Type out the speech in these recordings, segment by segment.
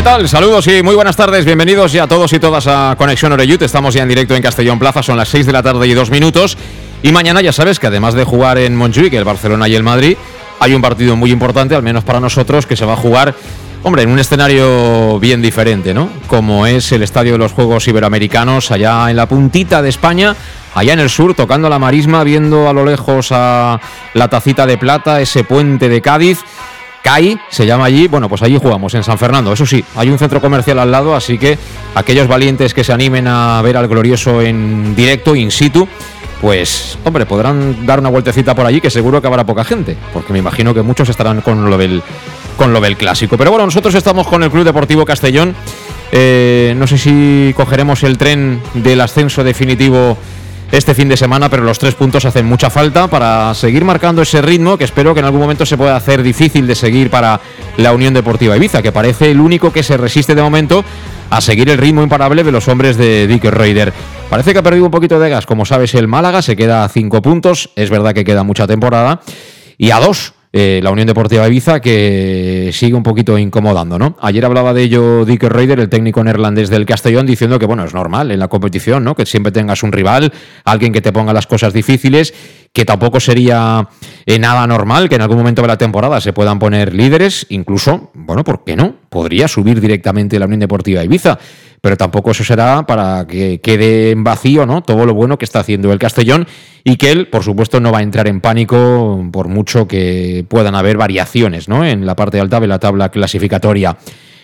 ¿Qué tal? Saludos y muy buenas tardes. Bienvenidos ya todos y todas a Conexión Oreyut. Estamos ya en directo en Castellón Plaza. Son las 6 de la tarde y dos minutos. Y mañana ya sabes que además de jugar en Montjuic, el Barcelona y el Madrid, hay un partido muy importante, al menos para nosotros, que se va a jugar, hombre, en un escenario bien diferente, ¿no? Como es el Estadio de los Juegos Iberoamericanos, allá en la puntita de España, allá en el sur, tocando la marisma, viendo a lo lejos a la tacita de plata, ese puente de Cádiz. CAI se llama allí, bueno, pues allí jugamos, en San Fernando. Eso sí, hay un centro comercial al lado, así que aquellos valientes que se animen a ver al glorioso en directo, in situ, pues, hombre, podrán dar una vueltecita por allí, que seguro que habrá poca gente, porque me imagino que muchos estarán con lo del, con lo del clásico. Pero bueno, nosotros estamos con el Club Deportivo Castellón. Eh, no sé si cogeremos el tren del ascenso definitivo este fin de semana, pero los tres puntos hacen mucha falta para seguir marcando ese ritmo que espero que en algún momento se pueda hacer difícil de seguir para la Unión Deportiva Ibiza, que parece el único que se resiste de momento a seguir el ritmo imparable de los hombres de Dick Raider. Parece que ha perdido un poquito de gas, como sabes, el Málaga se queda a cinco puntos, es verdad que queda mucha temporada, y a dos eh, la Unión Deportiva Ibiza, que sigue un poquito incomodando, ¿no? Ayer hablaba de ello Dick Raider, el técnico neerlandés del Castellón, diciendo que, bueno, es normal en la competición, ¿no? Que siempre tengas un rival, alguien que te ponga las cosas difíciles, que tampoco sería eh, nada normal que en algún momento de la temporada se puedan poner líderes, incluso, bueno, ¿por qué no? Podría subir directamente la Unión Deportiva Ibiza pero tampoco eso será para que quede en vacío ¿no? todo lo bueno que está haciendo el Castellón y que él, por supuesto, no va a entrar en pánico por mucho que puedan haber variaciones ¿no? en la parte alta de la tabla clasificatoria.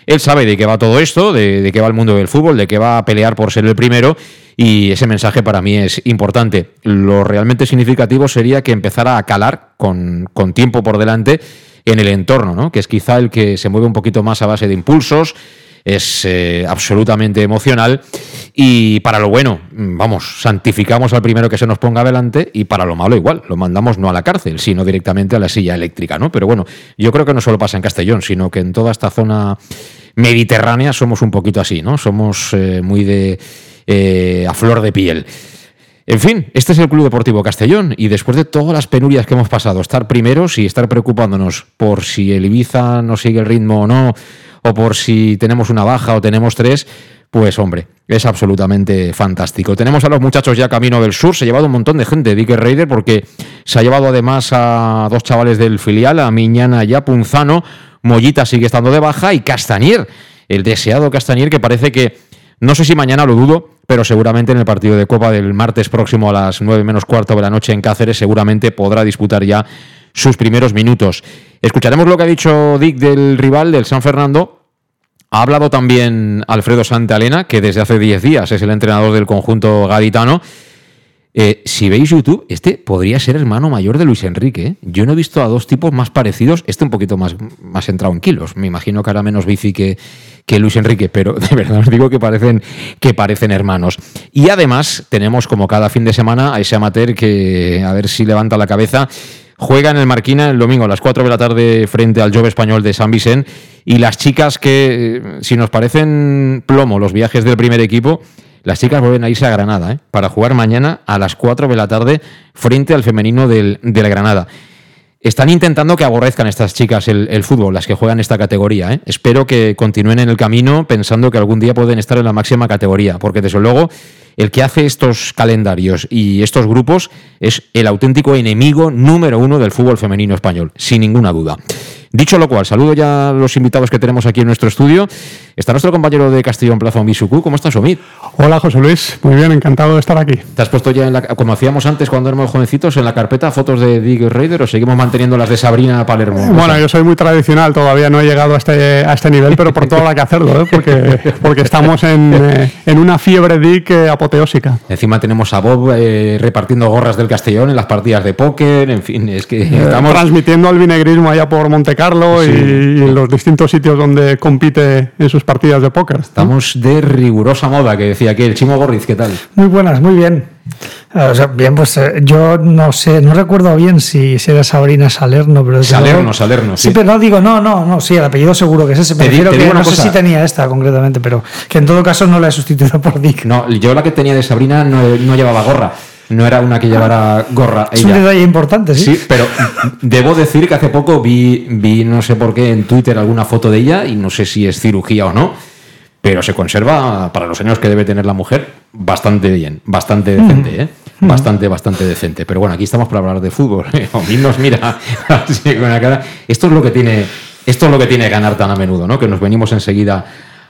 Él sabe de qué va todo esto, de, qué va el mundo del fútbol, de qué va a pelear por ser el primero y ese mensaje para mí es importante. Lo realmente significativo sería que empezara a calar con, con tiempo por delante en el entorno, ¿no? que es quizá el que se mueve un poquito más a base de impulsos, es eh, absolutamente emocional y para lo bueno, vamos, santificamos al primero que se nos ponga adelante y para lo malo igual, lo mandamos no a la cárcel, sino directamente a la silla eléctrica, ¿no? Pero bueno, yo creo que no solo pasa en Castellón, sino que en toda esta zona mediterránea somos un poquito así, ¿no? Somos eh, muy de eh, a flor de piel. En fin, este es el Club Deportivo Castellón y después de todas las penurias que hemos pasado, estar primeros y estar preocupándonos por si el Ibiza no sigue el ritmo o no, o por si tenemos una baja o tenemos tres, pues hombre, es absolutamente fantástico. Tenemos a los muchachos ya camino del sur, se ha llevado un montón de gente, Dick Raider, porque se ha llevado además a dos chavales del filial, a Miñana y a Punzano, Mollita sigue estando de baja y Castañer, el deseado Castañer que parece que, no sé si mañana lo dudo, pero seguramente en el partido de Copa del martes próximo a las 9 menos cuarto de la noche en Cáceres seguramente podrá disputar ya sus primeros minutos. Escucharemos lo que ha dicho Dick del rival, del San Fernando, ha hablado también Alfredo Santalena, que desde hace 10 días es el entrenador del conjunto gaditano. Eh, si veis YouTube, este podría ser hermano mayor de Luis Enrique. ¿eh? Yo no he visto a dos tipos más parecidos, este un poquito más, más entrado en kilos. Me imagino que hará menos bici que, que Luis Enrique, pero de verdad os digo que parecen, que parecen hermanos. Y además tenemos como cada fin de semana a ese amateur que a ver si levanta la cabeza. Juega en el Marquina el domingo a las 4 de la tarde frente al Jove Español de San Vicente y las chicas que, si nos parecen plomo los viajes del primer equipo, las chicas vuelven a irse a Granada ¿eh? para jugar mañana a las 4 de la tarde frente al femenino del, la Granada. Están intentando que aborrezcan estas chicas el, fútbol, las que juegan esta categoría. ¿eh? Espero que continúen en el camino pensando que algún día pueden estar en la máxima categoría, porque desde luego el que hace estos calendarios y estos grupos es el auténtico enemigo número uno del fútbol femenino español, sin ninguna duda. Dicho lo cual, saludo ya a los invitados que tenemos aquí en nuestro estudio. Está nuestro compañero de Castellón Plaza, Omisuku. ¿Cómo estás, Omid? Hola, José Luis. Muy bien, encantado de estar aquí. ¿Te has puesto ya, en la, como hacíamos antes cuando éramos jovencitos, en la carpeta fotos de Dick Raider o seguimos manteniendo las de Sabrina Palermo? Bueno, yo soy muy tradicional, todavía no he llegado a este, a este nivel, pero por todo lo que hacerlo, ¿eh? porque, porque estamos en, eh, en una fiebre Dick eh, apoteósica. Encima tenemos a Bob eh, repartiendo gorras del Castellón en las partidas de póker, en fin, es que Eh, estamos... transmitiendo el vinegrismo allá por Monte Carlo Sí. y, los distintos sitios donde compite en sus partidas de póker. Estamos de rigurosa moda, que decía aquí el Chimo Gorriz, ¿qué tal? Muy buenas, muy bien. O sea, bien, pues eh, yo no sé, no recuerdo bien si, si era Sabrina Salerno, pero Salerno, luego- Salerno, Sí, sí. pero no digo, no, no, no, sí, el apellido seguro que es ese. Te que digo no sé si tenía esta concretamente, pero que en todo caso no la he sustituido por Dick. No, yo la que tenía de Sabrina no, no llevaba gorra. No era una que llevara gorra es un ella. detalle importante, sí. Sí, pero debo decir que hace poco vi, vi, no sé por qué, en Twitter alguna foto de ella y no sé si es cirugía o no, pero se conserva, para los años que debe tener la mujer, bastante bien, bastante decente, ¿eh? Bastante, bastante decente. Pero bueno, aquí estamos para hablar de fútbol. A mí nos mira así con la cara. Esto es lo que tiene, esto es lo que tiene ganar tan a menudo, ¿no? Que nos venimos enseguida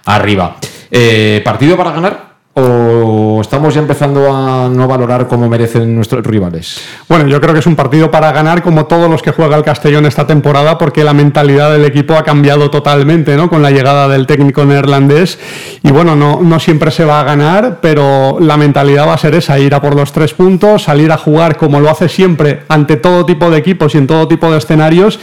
arriba. Eh, ¿Partido para ganar? ¿O estamos ya empezando a no valorar como merecen nuestros rivales? Bueno, yo creo que es un partido para ganar como todos los que juega el Castellón esta temporada porque la mentalidad del equipo ha cambiado totalmente ¿no? con la llegada del técnico neerlandés y bueno, no, no siempre se va a ganar, pero la mentalidad va a ser esa, ir a por los tres puntos, salir a jugar como lo hace siempre ante todo tipo de equipos y en todo tipo de escenarios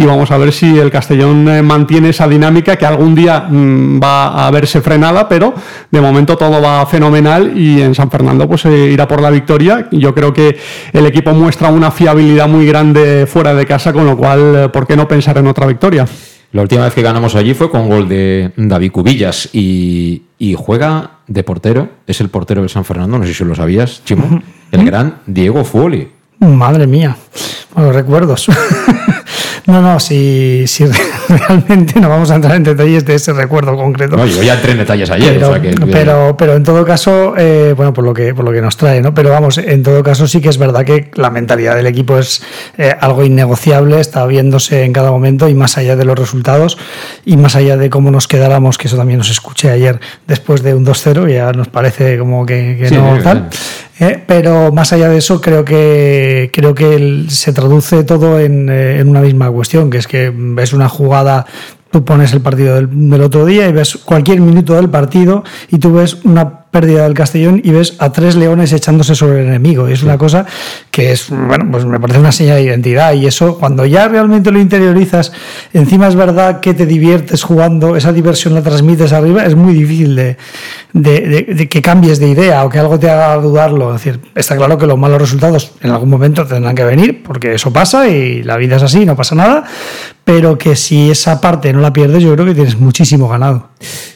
y vamos a ver si el Castellón eh, mantiene esa dinámica que algún día mm, va a verse frenada, pero de momento todo va fenomenal y en San Fernando pues eh, irá por la victoria. Yo creo que el equipo muestra una fiabilidad muy grande fuera de casa, con lo cual, eh, ¿por qué no pensar en otra victoria? La última vez que ganamos allí fue con gol de David Cubillas y, y juega de portero, es el portero del San Fernando, no sé si lo sabías, Chimo, el gran Diego Fuoli. Madre mía, bueno, recuerdos. no, no, si, si realmente no vamos a entrar en detalles de ese recuerdo concreto. No, yo ya en detalles ayer, pero, o sea que... pero, pero en todo caso, eh, bueno, por lo que por lo que nos trae, ¿no? Pero vamos, en todo caso sí que es verdad que la mentalidad del equipo es eh, algo innegociable, está viéndose en cada momento y más allá de los resultados y más allá de cómo nos quedáramos, que eso también nos escuché ayer después de un 2-0, ya nos parece como que, que Sí, no tal. Eh, pero más allá de eso, creo que creo que el- se traduce todo en, eh, en una misma cuestión, que es que ves una jugada, tú pones el partido del, del otro día y ves cualquier minuto del partido y tú ves una pérdida del Castellón y ves a tres leones echándose sobre el enemigo. Y es una cosa que es, bueno, pues me parece una señal de identidad y eso cuando ya realmente lo interiorizas, encima es verdad que te diviertes jugando, esa diversión la transmites arriba, es muy difícil de, de- de- de que cambies de idea o que algo te haga dudarlo. Es decir, está claro que los malos resultados en algún momento tendrán que venir, porque eso pasa y la vida es así, no pasa nada, pero que si esa parte no la pierdes, yo creo que tienes muchísimo ganado.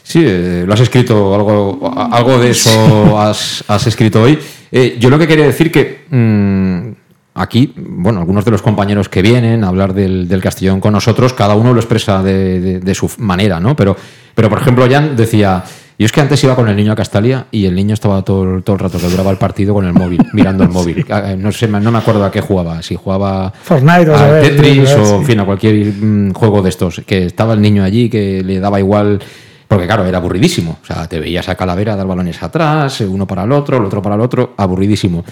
Sí, eh, lo has escrito, algo, algo de eso has, has escrito hoy. Eh, yo lo que quería decir que mm, aquí, bueno, algunos de los compañeros que vienen a hablar del, del Castellón con nosotros, cada uno lo expresa de, de- de su manera, ¿no? Pero, pero, por ejemplo, Jan decía, yo es que antes iba con el niño a Castalia y el niño estaba todo, el- todo el rato que duraba el partido con el móvil, mirando el móvil. Ah, No sé, no me acuerdo a qué jugaba, si jugaba Fortnite, a ver, Tetris o en fin a cualquier mm, juego de estos que estaba el niño allí que le daba igual porque claro era aburridísimo. O sea te veías a Calavera dar balones atrás eh, uno para el otro el otro para el otro aburridísimo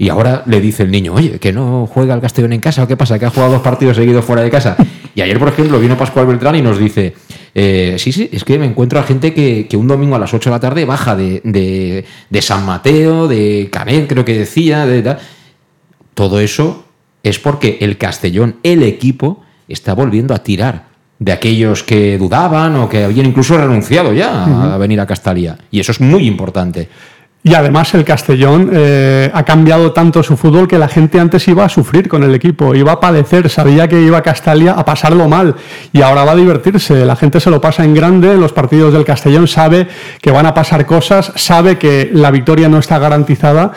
y ahora le dice el niño oye que no juega el Castellón en casa o qué pasa que ha jugado dos partidos seguidos fuera de casa y ayer por ejemplo vino Pascual Beltrán y nos dice eh, sí, sí, es que me encuentro a gente que, que un domingo a las 8 de la tarde baja de, de, de San Mateo, de Canet, creo que decía, de tal todo eso es porque el Castellón, el equipo, está volviendo a tirar de aquellos que dudaban o que habían incluso renunciado ya a venir a Castalia. Y eso es muy importante. Y además el Castellón eh, ha cambiado tanto su fútbol que la gente antes iba a sufrir con el equipo, iba a padecer, sabía que iba a Castalia a pasarlo mal y ahora va a divertirse. La gente se lo pasa en grande, los partidos del Castellón sabe que van a pasar cosas, sabe que la victoria no está garantizada,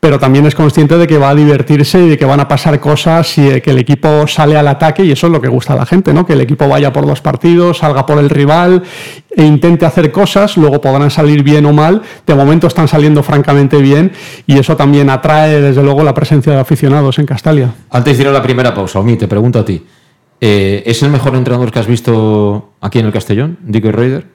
pero también es consciente de que va a divertirse y de que van a pasar cosas y de que el equipo sale al ataque y eso es lo que gusta a la gente, ¿no? Que el equipo vaya por los partidos, salga por el rival e intente hacer cosas, luego podrán salir bien o mal, de momento están saliendo francamente bien y eso también atrae desde luego la presencia de aficionados en Castalia. Antes de ir a la primera pausa, Omi, te pregunto a ti. Eh, ¿Es el mejor entrenador que has visto aquí en el Castellón, Dick Reuter?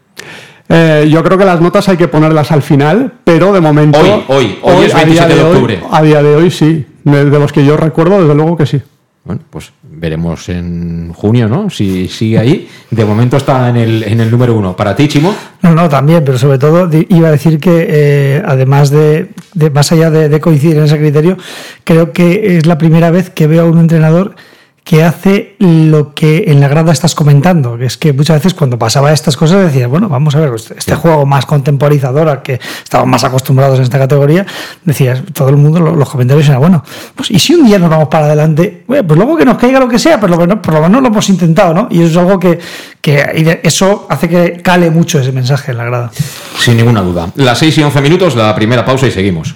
Eh, yo creo que las notas hay que ponerlas al final, pero de momento. Hoy, hoy, hoy, es 27 de, octubre. a día de hoy sí. De, de, los que yo recuerdo, desde luego que sí. Bueno, pues veremos en junio, ¿no? Si sigue ahí. De momento está en el, en el número uno. ¿Para ti, Chimo? No, no, también, pero sobre todo iba a decir que eh, además de, de, más allá de, de coincidir en ese criterio, creo que es la primera vez que veo a un entrenador que hace lo que en la grada estás comentando, que es que muchas veces cuando pasaba estas cosas decías, bueno, vamos a ver, este, este juego más contemporizador al que estamos más acostumbrados en esta categoría, decías, todo el mundo, los comentarios eran, bueno, pues y si un día nos vamos para adelante, bueno, pues luego que nos caiga lo que sea, pero por lo menos lo hemos intentado, ¿no? Y eso es algo que, que eso hace que cale mucho ese mensaje en la grada. Sin ninguna duda. Las 6 y 11 minutos, la primera pausa y seguimos.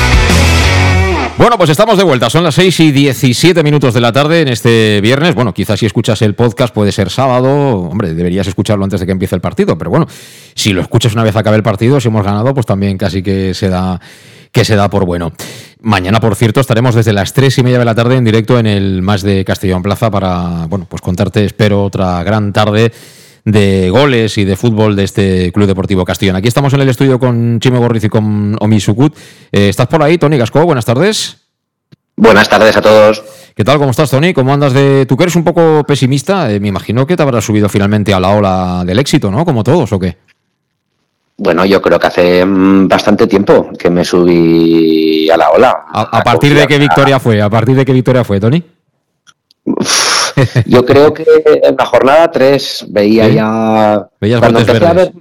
Bueno, pues estamos de vuelta. Son las 6 y 17 minutos de la tarde en este viernes. Bueno, quizás si escuchas el podcast puede ser sábado. Hombre, deberías escucharlo antes de que empiece el partido. Pero bueno, si lo escuchas una vez acabe el partido, si hemos ganado, pues también casi que se da, que se da por bueno. Mañana, por cierto, estaremos desde las 3 y media de la tarde en directo en el Más de Castellón Plaza para, bueno, pues contarte, espero, otra gran tarde de goles y de fútbol de este Club Deportivo Castellón. Aquí estamos en el estudio con Chimo Gorriz y con Omi Sukut. Eh, ¿Estás por ahí, Tony Gasco? Buenas tardes. Buenas tardes a todos. ¿Qué tal? ¿Cómo estás, Tony? ¿Cómo andas de... Tú que eres un poco pesimista, eh, me imagino que te habrás subido finalmente a la ola del éxito, ¿no? Como todos, ¿o qué? Bueno, yo creo que hace mm, bastante tiempo que me subí a la ola. ¿A, a partir de qué victoria fue? ¿A partir de qué victoria fue, Tony? Yo creo que en la jornada 3 veía ¿Sí? ya. Veías cuando empecé a ver-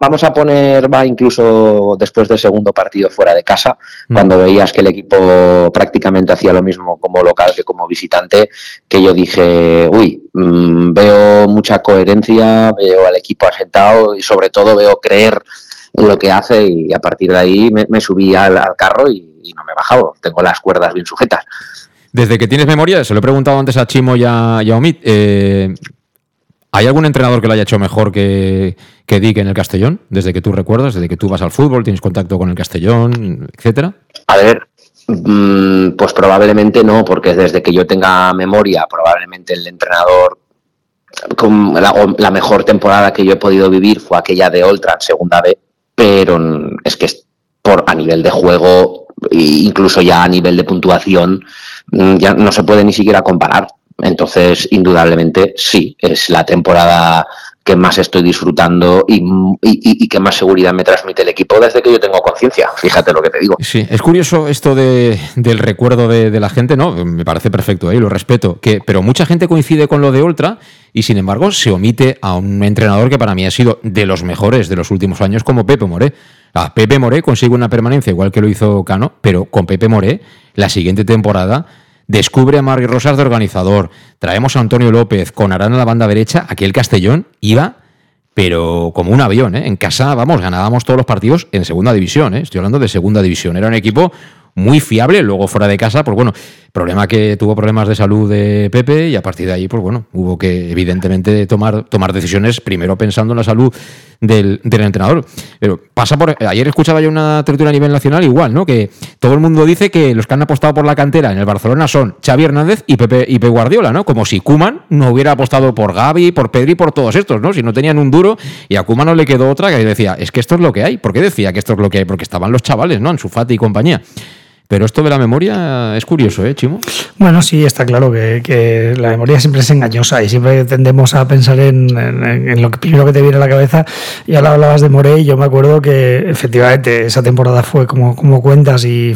vamos a poner, va incluso después del segundo partido fuera de casa, Mm. cuando veías que el equipo prácticamente hacía lo mismo como local que como visitante, que yo dije, uy, mm, veo mucha coherencia, veo al equipo asentado y sobre todo veo creer en lo que hace y a partir de ahí me, me subí al, al carro y, y no me he bajado, tengo las cuerdas bien sujetas. Desde que tienes memoria, se lo he preguntado antes a Chimo y a, y Omid, eh, ¿hay algún entrenador que lo haya hecho mejor que, que Dick en el Castellón? Desde que tú recuerdas, desde que tú vas al fútbol, tienes contacto con el Castellón, etcétera. A ver, mm, pues probablemente no, porque desde que yo tenga memoria, probablemente el entrenador con la, mejor temporada que yo he podido vivir fue aquella de Oltra, segunda B, pero es que por a nivel de juego e incluso ya a nivel de puntuación ya no se puede ni siquiera comparar. Entonces, indudablemente, sí, es la temporada que más estoy disfrutando y, y- que más seguridad me transmite el equipo desde que yo tengo conciencia. Fíjate lo que te digo. Sí, es curioso esto de, del recuerdo de, de la gente, ¿no? Me parece perfecto, ¿eh? lo respeto. Que, pero mucha gente coincide con lo de Ultra y sin embargo se omite a un entrenador que para mí ha sido de los mejores de los últimos años como Pepe Moré. Pepe Moré consigue una permanencia igual que lo hizo Cano, pero con Pepe Moré la siguiente temporada descubre a Mari Rosas de organizador, traemos a Antonio López con Arana a la banda derecha, aquí el Castellón iba pero como un avión, ¿eh? En casa, vamos, ganábamos todos los partidos en segunda división, ¿eh? Estoy hablando de segunda división. Era un equipo muy fiable, luego fuera de casa, pues bueno, problema que tuvo problemas de salud de Pepe y a partir de ahí, pues bueno, hubo que evidentemente tomar, tomar decisiones primero pensando en la salud del, del entrenador. Pero pasa por... Ayer escuchaba yo una tertulia a nivel nacional igual, ¿no? Que todo el mundo dice que los que han apostado por la cantera en el Barcelona son Xavi Hernández y Pepe, y Pep Guardiola, ¿no? Como si Kuman no hubiera apostado por Gaby, por Pedri, por todos estos, ¿no? Si no tenían un duro y a Kuman no le quedó otra que decía, es que esto es lo que hay. ¿Por qué decía que esto es lo que hay? Porque estaban los chavales, ¿no? En su Fati y compañía. Pero esto de la memoria es curioso, ¿eh, Chimo? Bueno, sí, está claro que, la memoria siempre es engañosa y siempre tendemos a pensar en, lo que primero que te viene a la cabeza. Y ahora hablabas de Morey yo me acuerdo que efectivamente esa temporada fue como, como cuentas y,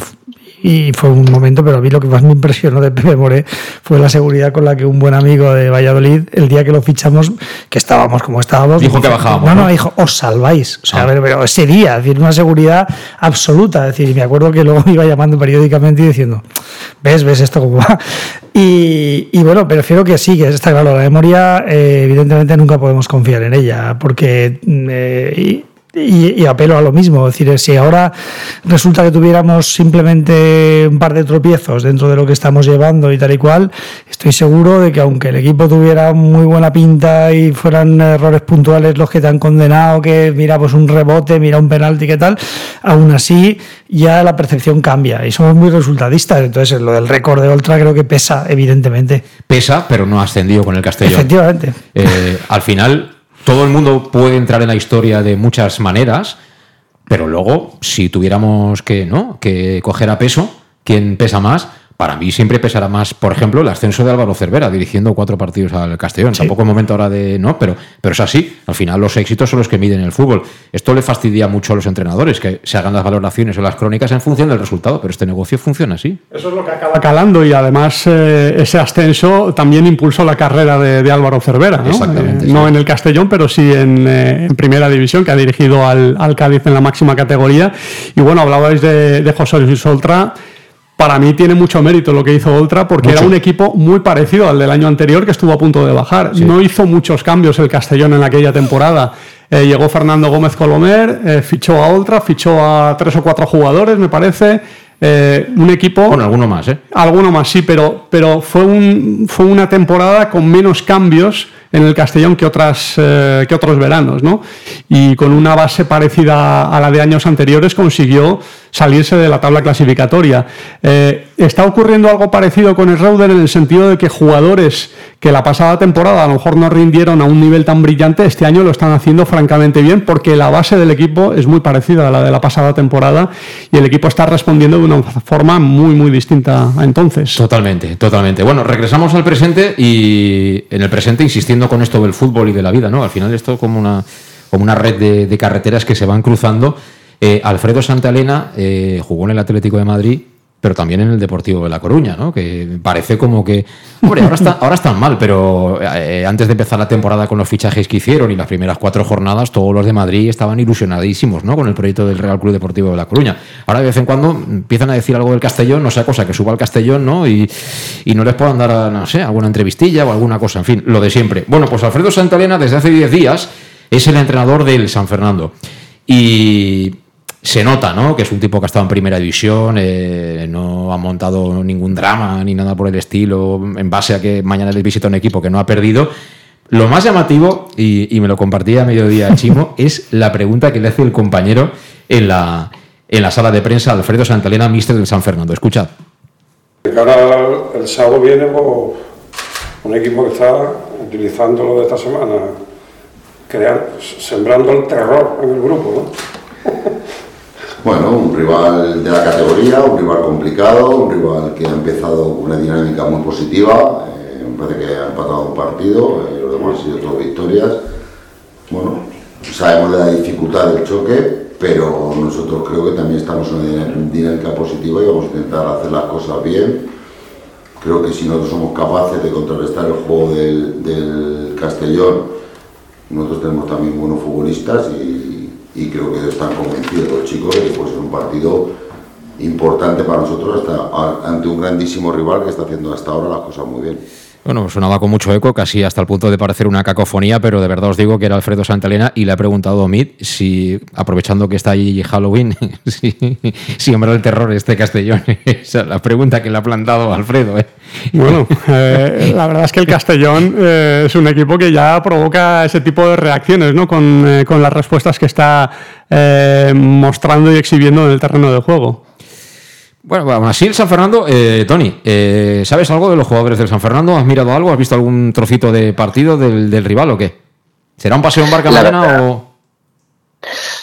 y fue un momento, pero a mí lo que más me impresionó de Pepe Moré fue la seguridad con la que un buen amigo de Valladolid, el día que lo fichamos, que estábamos como estábamos. Dijo que bajábamos. No, no, dijo, os salváis. O sea, Ah. pero ese día, es decir, una seguridad absoluta. Es decir, y me acuerdo que luego me iba llamando periódicamente y diciendo, ves, ves esto cómo va. Y, y bueno, prefiero que sí, que está claro, la memoria, eh, evidentemente nunca podemos confiar en ella, porque. mm, eh, y, apelo a lo mismo, es decir, si ahora resulta que tuviéramos simplemente un par de tropiezos dentro de lo que estamos llevando y tal y cual, estoy seguro de que aunque el equipo tuviera muy buena pinta y fueran errores puntuales los que te han condenado, que mira pues un rebote, mira un penalti, qué tal, aún así ya la percepción cambia y somos muy resultadistas, entonces lo del récord de Ultra creo que pesa evidentemente. Pesa, pero no ha ascendido con el Castellón. Efectivamente. Eh, al final, todo el mundo puede entrar en la historia de muchas maneras, pero luego, si tuviéramos que, ¿no? que coger a peso, ¿quién pesa más? Para mí siempre pesará más, por ejemplo, el ascenso de Álvaro Cervera, dirigiendo cuatro partidos al Castellón. Tampoco es momento ahora de. No, pero, pero es así. Al final, los éxitos son los que miden el fútbol. Esto le fastidia mucho a los entrenadores, que se hagan las valoraciones o las crónicas en función del resultado, pero este negocio funciona así. Eso es lo que acaba calando y además eh, ese ascenso también impulsó la carrera de, de Álvaro Cervera, ¿no? Exactamente, Eh, sí. no en el Castellón, pero sí en, eh, en Primera División, que ha dirigido al, al Cádiz en la máxima categoría. Y bueno, hablabais de, de José Luis Oltra. Para mí tiene mucho mérito lo que hizo Oltra porque Mucho. era un equipo muy parecido al del año anterior que estuvo a punto de bajar. No hizo muchos cambios el Castellón en aquella temporada. Eh, llegó Fernando Gómez Colomer, eh, fichó a Oltra, fichó a tres o cuatro jugadores, me parece. Eh, un equipo. Bueno, alguno más, ¿eh? Alguno más, sí, pero, pero fue, un, fue una temporada con menos cambios en el Castellón que, otras, eh, que otros veranos, ¿no? Y con una base parecida a la de años anteriores consiguió salirse de la tabla clasificatoria. Eh, está ocurriendo algo parecido con el Reuter en el sentido de que jugadores que la pasada temporada a lo mejor no rindieron a un nivel tan brillante, este año lo están haciendo francamente bien porque la base del equipo es muy parecida a la de la pasada temporada y el equipo está respondiendo de una forma muy, muy distinta a entonces. Totalmente, totalmente. Bueno, regresamos al presente y en el presente insistiendo con esto del fútbol y de la vida, ¿no? Al final esto es como una, como una red de, de carreteras que se van cruzando. Eh, Alfredo Santalena eh, jugó en el Atlético de Madrid, pero también en el Deportivo de La Coruña, ¿no? Que parece como que... Hombre, ahora, está, ahora están mal, pero eh, antes de empezar la temporada con los fichajes que hicieron y las primeras cuatro jornadas, todos los de Madrid estaban ilusionadísimos, ¿no? Con el proyecto del Real Club Deportivo de La Coruña. Ahora de vez en cuando empiezan a decir algo del Castellón, no sea cosa que suba al Castellón, ¿no? Y, no les puedan dar, no sé, alguna entrevistilla o alguna cosa, en fin, lo de siempre. Bueno, pues Alfredo Santalena desde hace 10 días es el entrenador del San Fernando. Y se nota, ¿no? Que es un tipo que ha estado en primera división, eh, no ha montado ningún drama ni nada por el estilo, en base a que mañana les visita un equipo que no ha perdido. Lo más llamativo, y, y me lo compartía a mediodía Chimo, es la pregunta que le hace el compañero en la, en la sala de prensa Alfredo Santalena, mister del San Fernando. Escuchad. Al el sábado viene un equipo que está utilizando lo de esta semana, crear, sembrando el terror en el grupo, ¿no? Bueno, un rival de la categoría, un rival complicado, un rival que ha empezado una dinámica muy positiva. eh, me parece que ha empatado un partido, eh, demás han sido todas victorias. Bueno, sabemos de la dificultad del choque, pero nosotros creo que también estamos en una diná- dinámica positiva y vamos a intentar hacer las cosas bien. Creo que si nosotros somos capaces de contrarrestar el juego del, del Castellón, nosotros tenemos también buenos futbolistas y, y creo que están convencidos los chicos de que puede ser un partido importante para nosotros hasta, ante un grandísimo rival que está haciendo hasta ahora las cosas muy bien. Bueno, sonaba con mucho eco, casi hasta el punto de parecer una cacofonía, pero de verdad os digo que era Alfredo Santalena y le ha preguntado a Omid si, aprovechando que está ahí Halloween, si siembra el terror este Castellón. Esa es la pregunta que le ha plantado Alfredo. ¿eh? Bueno, eh, la verdad es que el Castellón eh, es un equipo que ya provoca ese tipo de reacciones, ¿no? Con, con las respuestas que está mostrando y exhibiendo en el terreno de juego. Bueno, aún así el San Fernando, eh, Tony, eh, ¿sabes algo de los jugadores del San Fernando? ¿Has mirado algo? ¿Has visto algún trocito de partido del, del rival o qué? ¿Será un paseo en barca verdad. o...?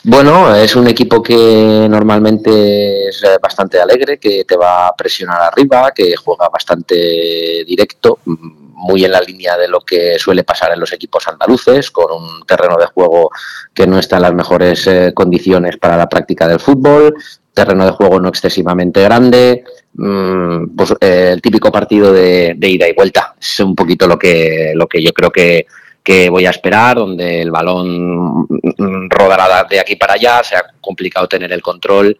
Bueno, es un equipo que normalmente es eh, bastante alegre, que te va a presionar arriba, que juega bastante directo, mm, muy en la línea de lo que suele pasar en los equipos andaluces, con un terreno de juego que no está en las mejores eh, condiciones para la práctica del fútbol, terreno de juego no excesivamente grande, mm, pues eh, el típico partido de, ida y vuelta. Es un poquito lo que, lo que yo creo que, que voy a esperar, donde el balón rodará de aquí para allá, sea complicado tener el control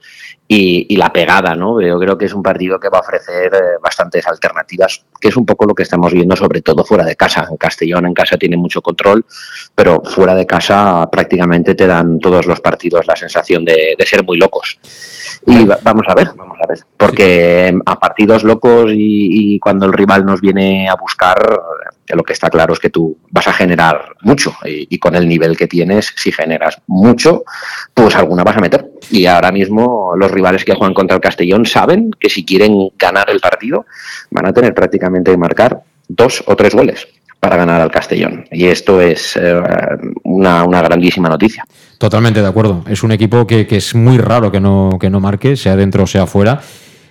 y, la pegada, ¿no? Yo creo que es un partido que va a ofrecer eh, bastantes alternativas, que es un poco lo que estamos viendo, sobre todo fuera de casa. En Castellón, en casa tiene mucho control, pero fuera de casa prácticamente te dan todos los partidos la sensación de, ser muy locos. Y vamos a ver, vamos a ver, porque a partidos locos y, y cuando el rival nos viene a buscar, lo que está claro es que tú vas a generar mucho y, con el nivel que tienes, si generas mucho, pues alguna vas a meter. Y ahora mismo los rivales que juegan contra el Castellón saben que si quieren ganar el partido van a tener prácticamente que marcar dos o tres goles para ganar al Castellón. Y esto es eh, una, una, grandísima noticia. Totalmente de acuerdo. Es un equipo que, que, es muy raro que no, que no marque, sea dentro o sea fuera.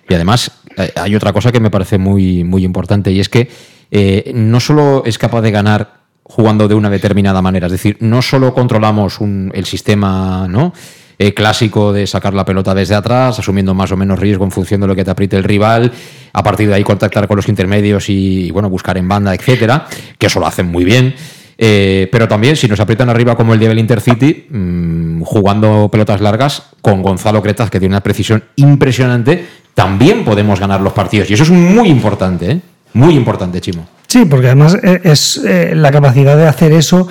Y además eh, hay otra cosa que me parece muy, muy importante y es que eh, no solo es capaz de ganar jugando de una determinada manera, es decir, no solo controlamos el sistema ¿no? Eh, clásico de sacar la pelota desde atrás, asumiendo más o menos riesgo en función de lo que te apriete el rival, a partir de ahí contactar con los intermedios y, bueno, buscar en banda, etcétera, que eso lo hacen muy bien. Eh, pero también, si nos aprietan arriba como el día del Intercity, mm, jugando pelotas largas, con Gonzalo Cretas, que tiene una precisión impresionante, también podemos ganar los partidos. Y eso es muy importante, ¿eh? Muy importante, Chimo. Sí, porque además eh, es eh, la capacidad de hacer eso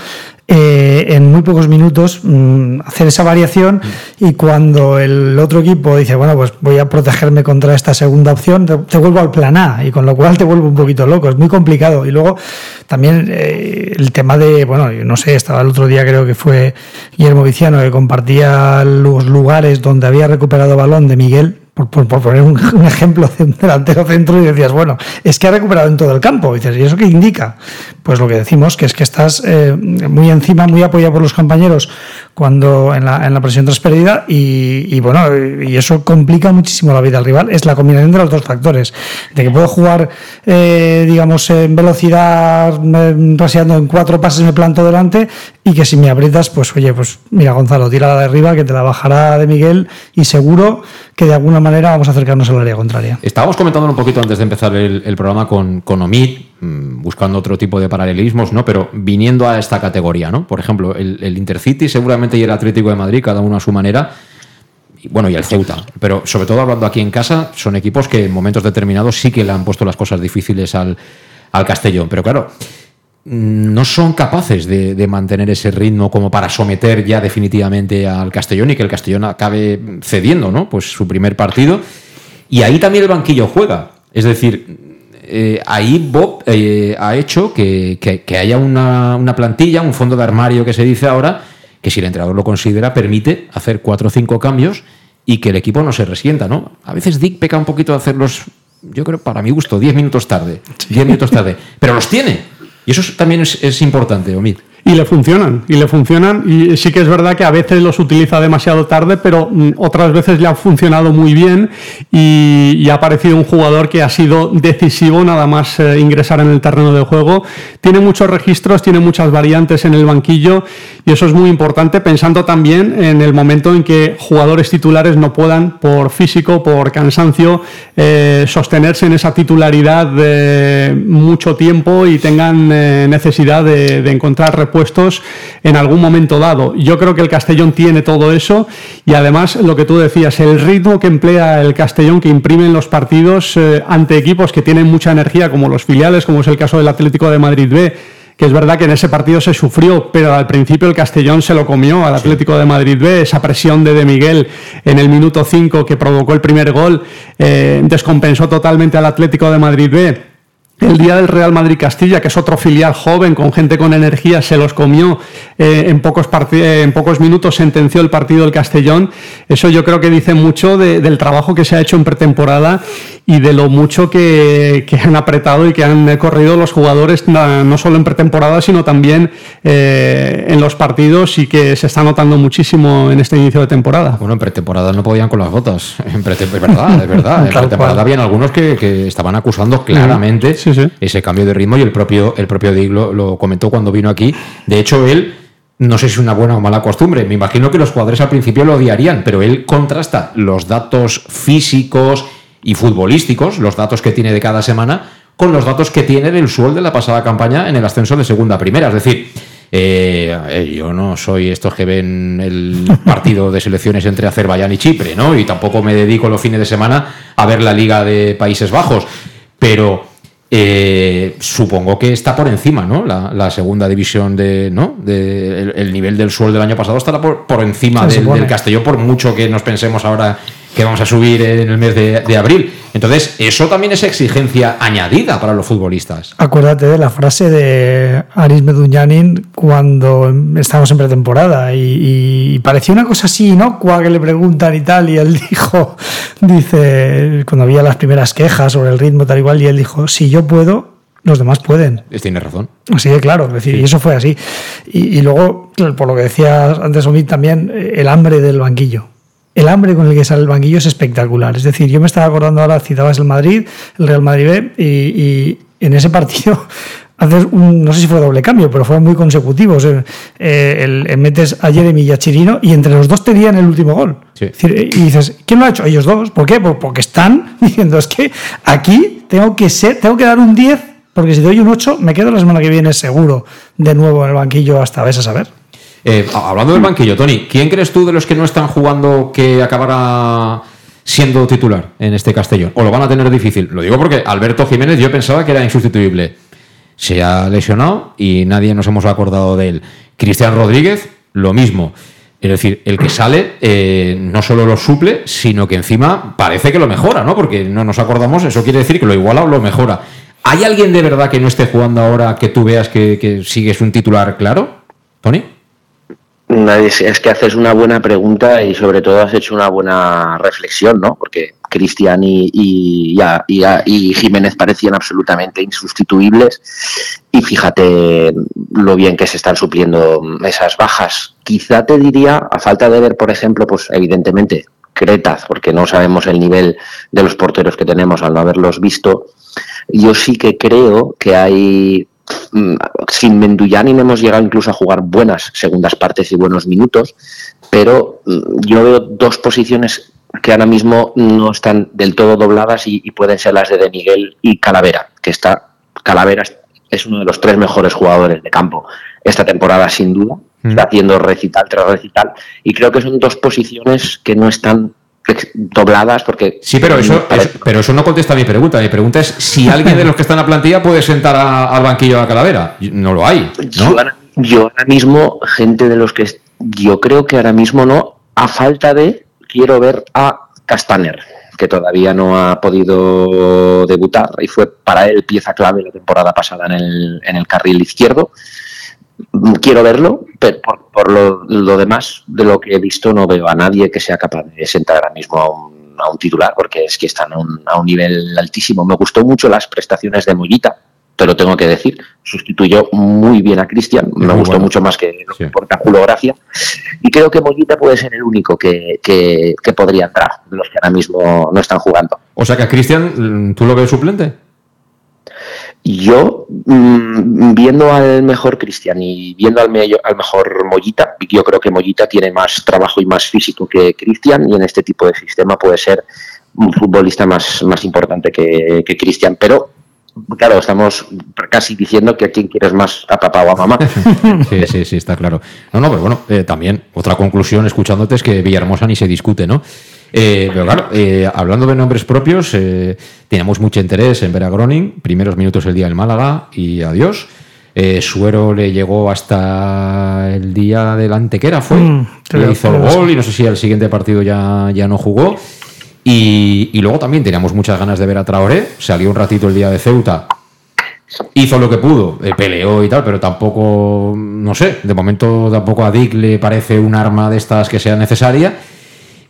eh, en muy pocos minutos, mm, hacer esa variación y cuando el otro equipo dice, bueno, pues voy a protegerme contra esta segunda opción, te, vuelvo al plan A y con lo cual te vuelvo un poquito loco, es muy complicado. Y luego también el tema de, bueno, no sé, estaba el otro día creo que fue Guillermo Viciano que compartía los lugares donde había recuperado balón de Miguel por, poner un, ejemplo delantero centro y decías, bueno, es que ha recuperado en todo el campo. Y dices, ¿y eso qué indica? Pues lo que decimos, que es que estás eh, muy encima, muy apoyado por los compañeros cuando en la, en la presión transferida y, bueno, y eso complica muchísimo la vida al rival. Es la combinación de los dos factores, de que puedo jugar, eh, digamos, en velocidad, paseando en cuatro pases me planto delante y que si me aprietas, pues oye, pues mira Gonzalo, tira la de arriba que te la bajará de Miguel y seguro que de alguna manera vamos a acercarnos al área contraria. Estábamos comentando un poquito antes de empezar el, programa con, con Omid, mm, buscando otro tipo de paralelismos, ¿no? Pero viniendo a esta categoría, ¿no? Por ejemplo, el, Intercity seguramente y el Atlético de Madrid, cada uno a su manera, bueno, y el Ceuta. Pero sobre todo hablando aquí en casa, son equipos que en momentos determinados sí que le han puesto las cosas difíciles al, al Castellón. Pero claro, no son capaces de, mantener ese ritmo como para someter ya definitivamente al Castellón y que el Castellón acabe cediendo, ¿no? Pues su primer partido. Y ahí también el banquillo juega. Es decir, eh, ahí Bob eh, ha hecho que, haya una, una, plantilla, un fondo de armario que se dice ahora, que si el entrenador lo considera, permite hacer cuatro o cinco cambios y que el equipo no se resienta, ¿no? A veces Dick peca un poquito de hacerlos, yo creo, para mi gusto, diez minutos tarde. Diez minutos tarde. Pero los tiene. Y eso también es, importante, Omid. Y le funcionan, y le funcionan. Y sí que es verdad que a veces los utiliza demasiado tarde, pero mm, otras veces le han funcionado muy bien y, ha aparecido un jugador que ha sido decisivo nada más eh, ingresar en el terreno de juego. Tiene muchos registros, tiene muchas variantes en el banquillo y eso es muy importante pensando también en el momento en que jugadores titulares no puedan, por físico, por cansancio, eh, sostenerse en esa titularidad de mucho tiempo y tengan eh, necesidad de, de encontrar puestos en algún momento dado. Yo creo que el Castellón tiene todo eso y además lo que tú decías, el ritmo que emplea el Castellón, que imprime en los partidos eh, ante equipos que tienen mucha energía, como los filiales, como es el caso del Atlético de Madrid B, que es verdad que en ese partido se sufrió, pero al principio el Castellón se lo comió al Atlético de Madrid B, esa presión de De Miguel en el minuto 5 que provocó el primer gol, eh, descompensó totalmente al Atlético de Madrid B el día del Real Madrid Castilla, que es otro filial joven con gente con energía, se los comió eh, en, pocos en pocos minutos, sentenció el partido del Castellón. Eso yo creo que dice mucho del trabajo que se ha hecho en pretemporada y de lo mucho que, han apretado y que han corrido los jugadores, no solo en pretemporada, sino también eh, en los partidos y que se está notando muchísimo en este inicio de temporada. Bueno, en pretemporada no podían con las botas. En es verdad, es verdad. En pretemporada habían algunos que, estaban acusando claramente ese cambio de ritmo y el propio, el propio Dig lo, comentó cuando vino aquí. De hecho, él no sé si es una buena o mala costumbre. Me imagino que los jugadores al principio lo odiarían, pero él contrasta los datos físicos y futbolísticos, los datos que tiene de cada semana, con los datos que tiene del suel de la pasada campaña en el ascenso de segunda a primera. Es decir, eh, eh, yo no soy estos que ven el partido de selecciones entre Azerbaiyán y Chipre, ¿no? Y tampoco me dedico los fines de semana a ver la Liga de Países Bajos. Pero eh, supongo que está por encima, ¿no? La, segunda división de, ¿no? De, el, nivel del suelo del año pasado estará por, por encima del, del, Castellón, por mucho que nos pensemos ahora que vamos a subir en el mes de, abril. Entonces, eso también es exigencia añadida para los futbolistas. Acuérdate de la frase de Aris Medunyanin cuando estábamos en pretemporada y, parecía una cosa así, ¿no? Cuando le preguntan y tal, y él dijo, dice, cuando había las primeras quejas sobre el ritmo tal igual, y él dijo, si yo puedo, los demás pueden. Tiene razón. Así de claro, es decir, y eso fue así. Y, y, luego, por lo que decía antes Omid también, el hambre del banquillo el hambre con el que sale el banquillo es espectacular. Es decir, yo me estaba acordando ahora, citabas el Madrid, el Real Madrid B, y, en ese partido haces un, no sé si fue doble cambio, pero fueron muy consecutivos. Eh, eh, metes a Jeremy y a Chirino y entre los dos tenían el último gol. y dices, ¿quién lo ha hecho? Ellos dos. ¿Por qué? Pues porque están diciendo, es que aquí tengo que, ser, tengo que dar un 10, porque si doy un 8, me quedo la semana que viene seguro de nuevo en el banquillo hasta ves a saber. Eh, hablando del banquillo, Tony, ¿quién crees tú de los que no están jugando que acabará siendo titular en este Castellón? ¿O lo van a tener difícil? Lo digo porque Alberto Jiménez yo pensaba que era insustituible. Se ha lesionado y nadie nos hemos acordado de él. Cristian Rodríguez, lo mismo. Es decir, el que sale eh, no solo lo suple, sino que encima parece que lo mejora, ¿no? Porque no nos acordamos, eso quiere decir que lo iguala o lo mejora. ¿Hay alguien de verdad que no esté jugando ahora que tú veas que, que sigues un titular claro, Tony? Es que haces una buena pregunta y sobre todo has hecho una buena reflexión, ¿no? Porque Cristian y, y, Jiménez parecían absolutamente insustituibles y fíjate lo bien que se están supliendo esas bajas. Quizá te diría, a falta de ver, por ejemplo, pues evidentemente Cretas, porque no sabemos el nivel de los porteros que tenemos al no haberlos visto, yo sí que creo que hay sin Menduyani no hemos llegado incluso a jugar buenas segundas partes y buenos minutos, pero mm, yo veo dos posiciones que ahora mismo no están del todo dobladas y, pueden ser las de De Miguel y Calavera, que está Calavera es uno de los tres mejores jugadores de campo esta temporada sin duda, mm. está haciendo recital tras recital y creo que son dos posiciones que no están dobladas porque... Sí, pero eso, pero eso no contesta a mi pregunta. Mi pregunta es si alguien de los que están en la plantilla puede sentar al banquillo a Calavera. No lo hay. Yo, ahora, mismo, gente de los que... Yo creo que ahora mismo no, a falta de... Quiero ver a Castaner, que todavía no ha podido debutar y fue para él pieza clave la temporada pasada en el, en el carril izquierdo quiero verlo, pero por, lo, demás de lo que he visto no veo a nadie que sea capaz de sentar ahora mismo a un, a un titular, porque es que están a un, a un, nivel altísimo. Me gustó mucho las prestaciones de Mollita, pero tengo que decir, sustituyó muy bien a Cristian, me gustó mucho más que lo que importa Julio Gracia, y creo que Mollita puede ser el único que, que, que podría entrar, de los que ahora mismo no están jugando. O sea que a Cristian, ¿tú lo ves suplente? Yo, mm, viendo al mejor Cristian y viendo al, al mejor Mollita, yo creo que Mollita tiene más trabajo y más físico que Cristian y en este tipo de sistema puede ser un futbolista más, más importante que, que Cristian. Pero, claro, estamos casi diciendo que a quién quieres más, a papá o a mamá. sí, sí, sí, está claro. No, no, pero bueno, eh, también otra conclusión escuchándote es que Villahermosa ni se discute, ¿no? Eh, pero claro, eh, hablando de nombres propios, eh, teníamos mucho interés en ver a Groning, primeros minutos el día del Málaga y adiós. Suero le llegó hasta el día del Antequera, fue. Mm, le hizo el gol y no sé si al siguiente partido ya, ya no jugó. Y, y, luego también teníamos muchas ganas de ver a Traoré. Salió un ratito el día de Ceuta. Hizo lo que pudo, peleó y tal, pero tampoco, no sé, de momento tampoco a Dick le parece un arma de estas que sea necesaria.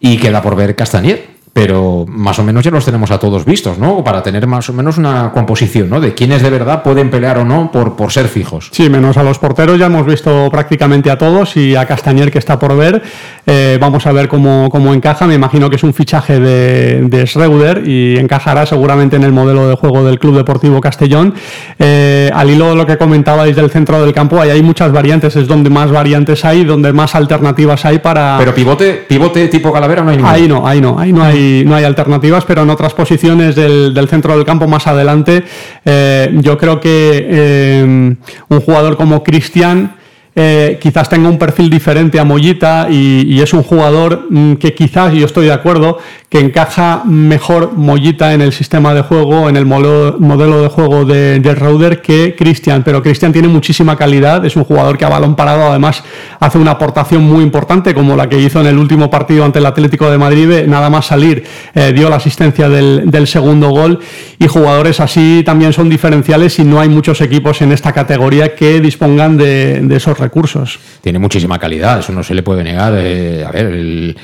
Y queda por ver Castañer, pero más o menos ya los tenemos a todos vistos, ¿no? Para tener más o menos una composición, ¿no? De quiénes de verdad pueden pelear o no por, por ser fijos. Sí, menos a los porteros ya hemos visto prácticamente a todos y a Castañer que está por ver. Eh, vamos a ver cómo, cómo, encaja. Me imagino que es un fichaje de, de Schreuder y encajará seguramente en el modelo de juego del Club Deportivo Castellón. Eh, al hilo de lo que comentabais del centro del campo, ahí hay muchas variantes, es donde más variantes hay, donde más alternativas hay para... Pero pivote, pivote tipo Calavera no hay ninguno. Ahí no, ahí no, ahí no hay no hay alternativas, pero en otras posiciones del, centro del campo más adelante, eh, yo creo que eh, un jugador como Cristian eh, quizás tenga un perfil diferente a Mollita y, es un jugador mm, que quizás, y yo estoy de acuerdo, que encaja mejor Mollita en el sistema de juego, en el modelo, de juego de, de Rauder que Cristian. Pero Cristian tiene muchísima calidad, es un jugador que a balón parado además hace una aportación muy importante como la que hizo en el último partido ante el Atlético de Madrid, nada más salir eh, dio la asistencia del, segundo gol y jugadores así también son diferenciales y no hay muchos equipos en esta categoría que dispongan de, de esos recursos. Tiene muchísima calidad, eso no se le puede negar. Eh, a ver, el,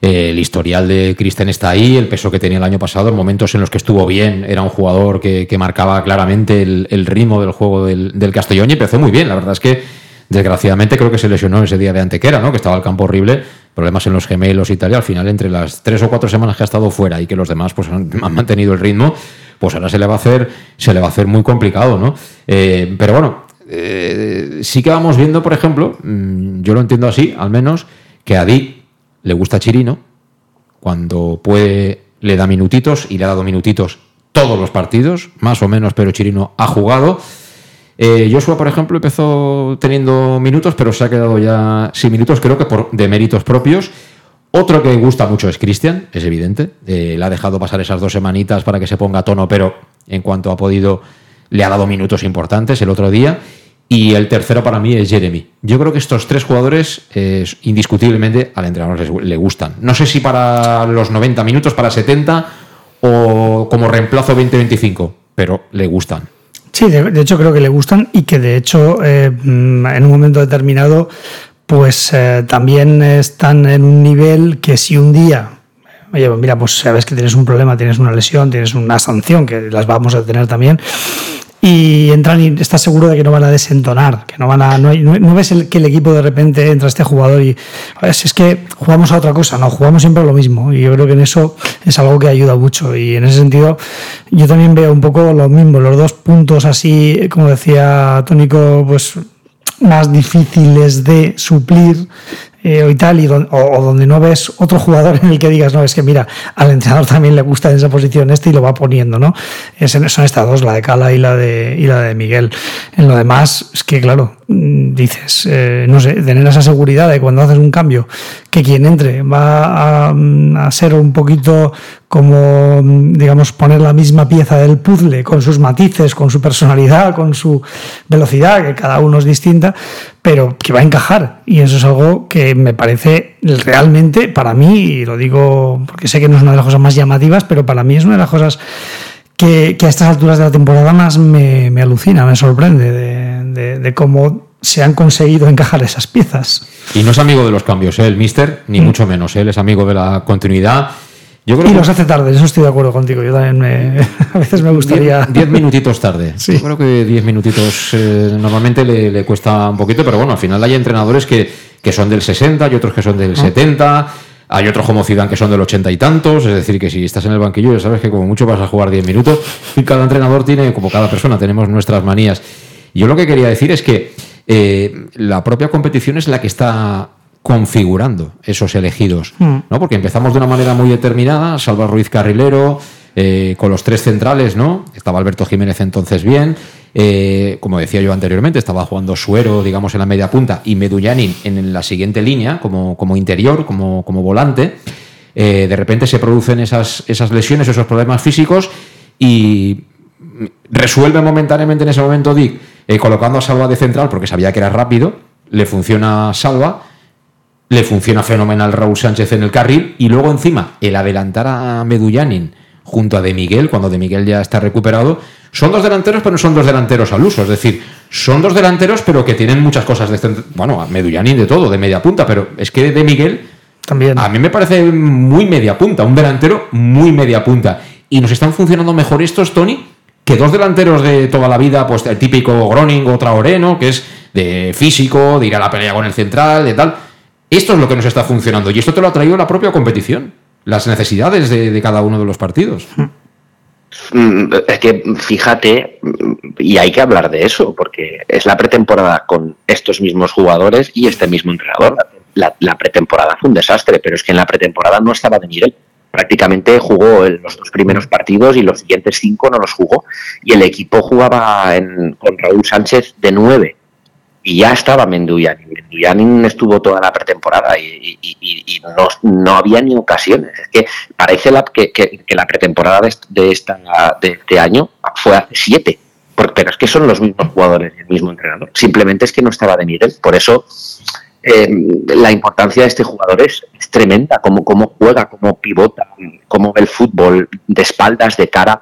historial de Cristian está ahí, el peso que tenía el año pasado, en momentos en los que estuvo bien, era un jugador que, marcaba claramente el, ritmo del juego del, Castellón y empezó muy bien. La verdad es que, desgraciadamente, creo que se lesionó ese día de Antequera, ¿no? que estaba el campo horrible, problemas en los gemelos y tal, y al final, entre las tres o cuatro semanas que ha estado fuera y que los demás pues, han, mantenido el ritmo, pues ahora se le va a hacer, se le va a hacer muy complicado, ¿no? Eh, pero bueno, eh, sí que vamos viendo, por ejemplo, mm, yo lo entiendo así, al menos, que a Di le gusta Chirino, cuando puede le da minutitos y le ha dado minutitos todos los partidos, más o menos, pero Chirino ha jugado. Eh, Joshua, por ejemplo, empezó teniendo minutos, pero se ha quedado ya sin minutos, creo que por de méritos propios. Otro que gusta mucho es Cristian, es evidente. Eh, le ha dejado pasar esas dos semanitas para que se ponga tono, pero en cuanto ha podido, le ha dado minutos importantes el otro día. Y el tercero para mí es Jeremy. Yo creo que estos tres jugadores indiscutiblemente al entrenador le gustan. No sé si para los 90 minutos, para 70 o como reemplazo 20-25, pero le gustan. Sí, de, hecho creo que le gustan y que de hecho eh, en un momento determinado pues eh, también están en un nivel que si un día oye, pues mira, pues sabes que tienes un problema, tienes una lesión, tienes una sanción, que las vamos a tener también, y entran y estás seguro de que no van a desentonar, que no van a. No, ves el, que el equipo de repente entra este jugador y. Es, es que jugamos a otra cosa, no, jugamos siempre a lo mismo. Y yo creo que en eso es algo que ayuda mucho. Y en ese sentido, yo también veo un poco lo mismo, los dos puntos así, como decía Tónico, pues más difíciles de suplir eh, o, tal, o, donde no ves otro jugador en el que digas, no, es que mira, al entrenador también le gusta en esa posición este y lo va poniendo, ¿no? Son estas dos, la de Cala y la de, y la de Miguel. En lo demás, es que claro, mm, dices, eh, no sé, tener esa seguridad de cuando haces un cambio, que quien entre va a, mm, a ser un poquito como, digamos, poner la misma pieza del puzzle con sus matices, con su personalidad, con su velocidad, que cada uno es distinta, pero que va a encajar. Y eso es algo que me parece realmente, para mí, y lo digo porque sé que no es una de las cosas más llamativas, pero para mí es una de las cosas que, a estas alturas de la temporada más me, alucina, me sorprende de, cómo se han conseguido encajar esas piezas. Y no es amigo de los cambios, ¿eh? el mister, ni mm. mucho menos. Él es amigo de la continuidad y los hace tarde, eso estoy de acuerdo contigo. Yo también me, a veces me gustaría. Diez, minutitos tarde. Sí. Yo creo que diez minutitos eh, normalmente le, cuesta un poquito, pero bueno, al final hay entrenadores que, que son del 60 y otros que son del 70. Ah. Hay otros como Zidane que son del 80 y tantos, es decir, que si estás en el banquillo ya sabes que como mucho vas a jugar 10 minutos y cada entrenador tiene, como cada persona, tenemos nuestras manías. Yo lo que quería decir es que eh, la propia competición es la que está configurando esos elegidos, hmm. ¿no? Porque empezamos de una manera muy determinada, Salva Ruiz Carrilero, eh, con los tres centrales, ¿no? Estaba Alberto Jiménez entonces bien, eh, como decía yo anteriormente, estaba jugando Suero, digamos, en la media punta y Medullanin en la siguiente línea, como, como interior, como, como volante. Eh, de repente se producen esas, esas lesiones, esos problemas físicos y resuelve momentáneamente en ese momento Dick colocando a Salva de central porque sabía que era rápido, le funciona Salva le funciona fenomenal Raúl Sánchez en el carril y luego encima el adelantar a Medullanin junto a De Miguel, cuando De Miguel ya está recuperado, son dos delanteros, pero no son dos delanteros al uso. Es decir, son dos delanteros, pero que tienen muchas cosas de. Bueno, a Medullanin de todo, de media punta, pero es que De Miguel También. A mí me parece muy media punta, un delantero muy media punta. Y nos están funcionando mejor estos, Tony, que dos delanteros de toda la vida, pues el típico Groning o Traoré, Que es de físico, de ir a la pelea con el central, de tal. Esto es lo que nos está funcionando. Y esto te lo ha traído la propia competición. Las necesidades de, cada uno de los partidos. Mm, es que fíjate, y hay que hablar de eso, porque es la pretemporada con estos mismos jugadores y este mismo entrenador. La, pretemporada fue un desastre, pero es que en la pretemporada no estaba de nivel prácticamente jugó los dos primeros partidos y los siguientes cinco no los jugó. Y el equipo jugaba con Raúl Sánchez de nueve. Y ya estaba Menduyanin. Menduyanin estuvo toda la pretemporada y, no, había ni ocasiones. Es que parece la, que, la pretemporada de, esta, de este año fue hace siete. pero es que son los mismos jugadores y el mismo entrenador. Simplemente es que no estaba de nivel. Por eso eh, la importancia de este jugador es, tremenda, cómo, cómo juega, cómo pivota, cómo ve el fútbol de espaldas, de cara.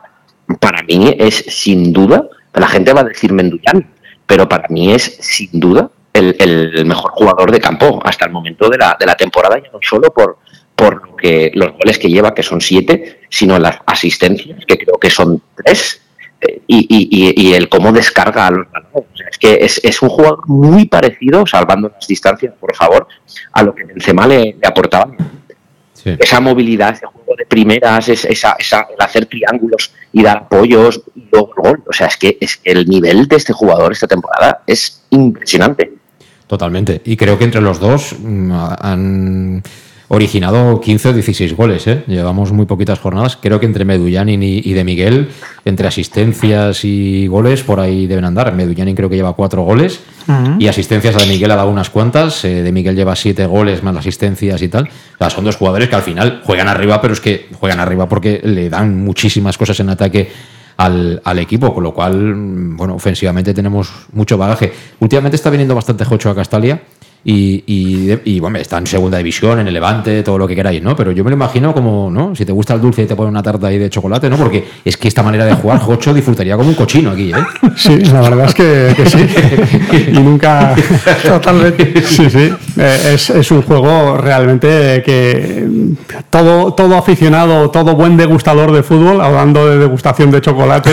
Para mí es sin duda, la gente va a decir Menduyan, pero para mí es sin duda el, mejor jugador de campo hasta el momento de la, de la temporada, y no solo por, por lo que, los goles que lleva, que son siete, sino las asistencias, que creo que son tres, y, el cómo descarga a los balones. es que es, un jugador muy parecido, salvando las distancias, por favor, a lo que Benzema le, le aportaba. Esa movilidad, ese juego de primeras, esa, esa, el hacer triángulos y dar apoyos y gol. O sea, es que, es el nivel de este jugador esta temporada es impresionante. Totalmente. Y creo que entre los dos mm, han originado 15 o 16 goles. ¿eh? Llevamos muy poquitas jornadas. Creo que entre Medullanin y, de Miguel, entre asistencias y goles, por ahí deben andar. Medullanin creo que lleva cuatro goles y asistencias a de Miguel ha dado unas cuantas. Eh, de Miguel lleva siete goles más asistencias y tal. O sea, son dos jugadores que al final juegan arriba, pero es que juegan arriba porque le dan muchísimas cosas en ataque. Al, al, equipo, con lo cual, bueno, ofensivamente tenemos mucho bagaje. Últimamente está viniendo bastante Jocho a Castalia y, y, bueno, está en segunda división, en el Levante, todo lo que queráis, ¿no? Pero yo me lo imagino como, ¿no? Si te gusta el dulce y te ponen una tarta ahí de chocolate, ¿no? Porque es que esta manera de jugar, Jocho disfrutaría como un cochino aquí, ¿eh? Sí, la verdad es que, sí. y nunca. Totalmente. Sí, sí. Eh, es, es, un juego realmente que todo, todo aficionado, todo buen degustador de fútbol, hablando de degustación de chocolate,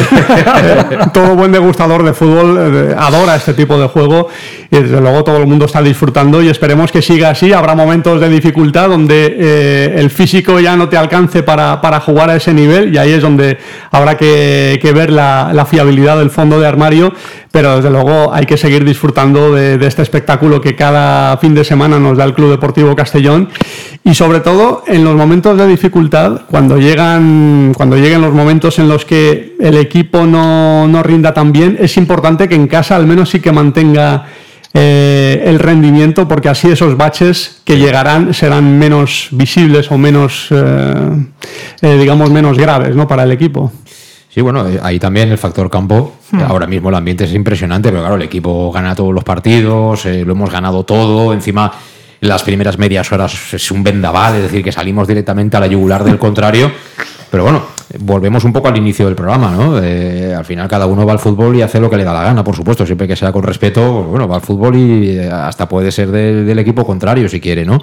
todo buen degustador de fútbol eh, adora este tipo de juego y desde luego todo el mundo está disfrutando y esperemos que siga así. Habrá momentos de dificultad donde eh, el físico ya no te alcance para, jugar a ese nivel y ahí es donde habrá que, ver la, fiabilidad del fondo de armario, pero desde luego hay que seguir disfrutando de, este espectáculo que cada fin de semana nos da el Club Deportivo Castellón y sobre todo en los momentos de dificultad, cuando llegan, cuando lleguen los momentos en los que el equipo no, no rinda tan bien, es importante que en casa al menos sí que mantenga eh, el rendimiento, porque así esos baches que llegarán serán menos visibles o menos, eh, eh, digamos, menos graves ¿no? para el equipo. Sí, bueno, ahí también el factor campo. Hmm. Ahora mismo el ambiente es impresionante, pero claro, el equipo gana todos los partidos, lo hemos ganado todo. Encima, las primeras medias horas es un vendaval, es decir, que salimos directamente a la yugular del contrario. Pero bueno, volvemos un poco al inicio del programa, ¿no? al final cada uno va al fútbol y hace lo que le da la gana, por supuesto, siempre que sea con respeto, pues bueno, va al fútbol y eh, hasta puede ser del equipo contrario si quiere, ¿no?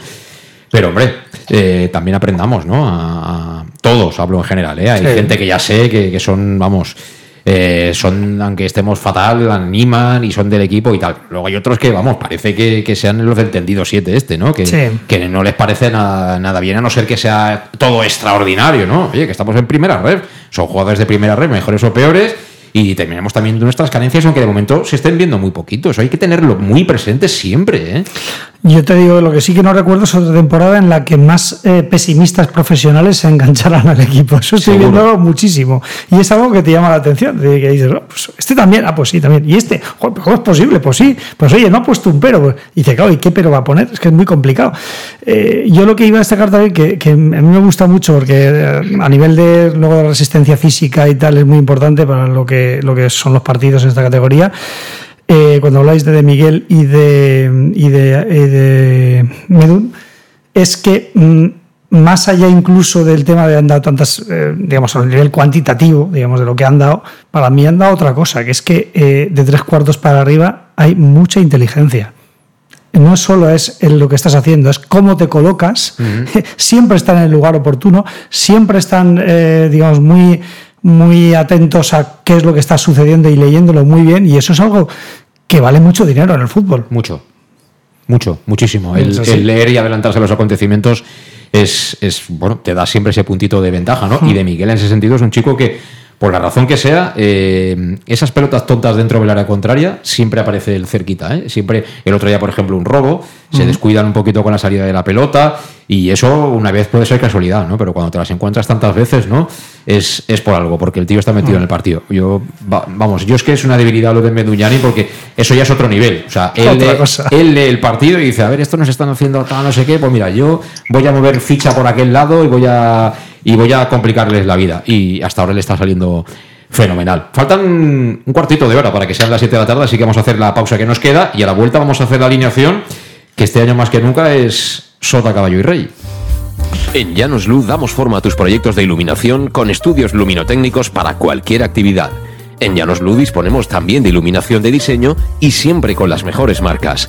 Pero hombre, eh, también aprendamos, ¿no? A, todos, hablo en general, ¿eh? Hay gente que ya sé que, que son, vamos, eh, son, aunque estemos fatal, animan y son del equipo y tal. Luego hay otros que, vamos, parece que, sean los del tendido 7 este, ¿no? Que, que no les parece nada, nada, bien, a no ser que sea todo extraordinario, ¿no? Oye, que estamos en primera red. Son jugadores de primera red, mejores o peores, y terminamos también nuestras carencias, aunque de momento se estén viendo muy poquitos. Hay que tenerlo muy presente siempre. ¿eh? Yo te digo, lo que sí que no recuerdo es otra temporada en la que más eh, pesimistas profesionales se engancharan al equipo. Eso estoy viendo muchísimo. Y es algo que te llama la atención. De que dices, oh, pues este también, ah, pues sí, también. Y este, ¿cómo es posible? Pues sí. Pues oye, no ha puesto un pero. Y dice, claro, ¿y qué pero va a poner? Es que es muy complicado. Eh, yo lo que iba a destacar también, que, que, a mí me gusta mucho, porque eh, a nivel de luego de resistencia física y tal, es muy importante para lo que, lo que son los partidos en esta categoría. Eh, cuando habláis de, de Miguel y de, y de, Medun, es que mm, más allá incluso del tema de han dado tantas, eh, digamos, a nivel cuantitativo, digamos, de lo que han dado, para mí han dado otra cosa, que es que eh, de tres cuartos para arriba hay mucha inteligencia. no solo es lo que estás haciendo, es cómo te colocas. siempre están en el lugar oportuno, siempre están, eh, digamos, muy, muy atentos a qué es lo que está sucediendo y leyéndolo muy bien. Y eso es algo que vale mucho dinero en el fútbol. Mucho. Mucho, muchísimo. El, leer y adelantarse a los acontecimientos es, es, bueno, te da siempre ese puntito de ventaja, ¿no? Y de Miguel en ese sentido es un chico que por la razón que sea, eh, esas pelotas tontas dentro del área contraria siempre aparece el cerquita. ¿eh? Siempre, el otro día, por ejemplo, un robo, se descuidan un poquito con la salida de la pelota y eso una vez puede ser casualidad, ¿no? Pero cuando te las encuentras tantas veces, ¿no? Es, es por algo, porque el tío está metido en el partido. Yo, vamos, yo es que es una debilidad lo de Meduñani porque eso ya es otro nivel. O sea, él, él lee el partido y dice, a ver, esto nos están haciendo tal, no sé qué, pues mira, yo voy a mover ficha por aquel lado y voy a y voy a complicarles la vida. Y hasta ahora le está saliendo fenomenal. Faltan un cuartito de hora para que sean las 7 de la tarde, así que vamos a hacer la pausa que nos queda y a la vuelta vamos a hacer la alineación que este año más que nunca es Sota, Caballo y Rey. En Llanos Luz damos forma a tus proyectos de iluminación con estudios luminotécnicos para cualquier actividad. En Llanos Luz disponemos también de iluminación de diseño y siempre con las mejores marcas.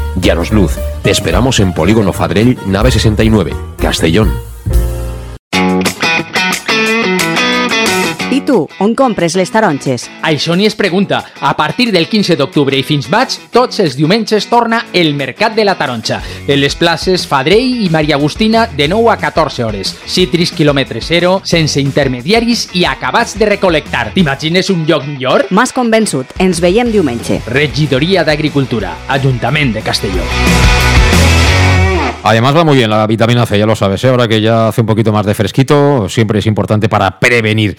Llanos Luz, te esperamos en Polígono Fadrell, nave 69, Castellón. Tu, on compres les taronges? Això ni es pregunta. A partir del 15 d'octubre i fins maig, tots els diumenges torna el Mercat de la Taronja. En les places Fadrell i Maria Agustina de 9 a 14 hores. Citris quilòmetre zero, sense intermediaris i acabats de recolectar. T'imagines un lloc millor? M'has convençut. Ens veiem diumenge. Regidoria d'Agricultura, Ajuntament de Castelló. Además va muy bien la vitamina C, ya lo sabes, ¿eh? ahora que ya hace un poquito más de fresquito, siempre es importante para prevenir.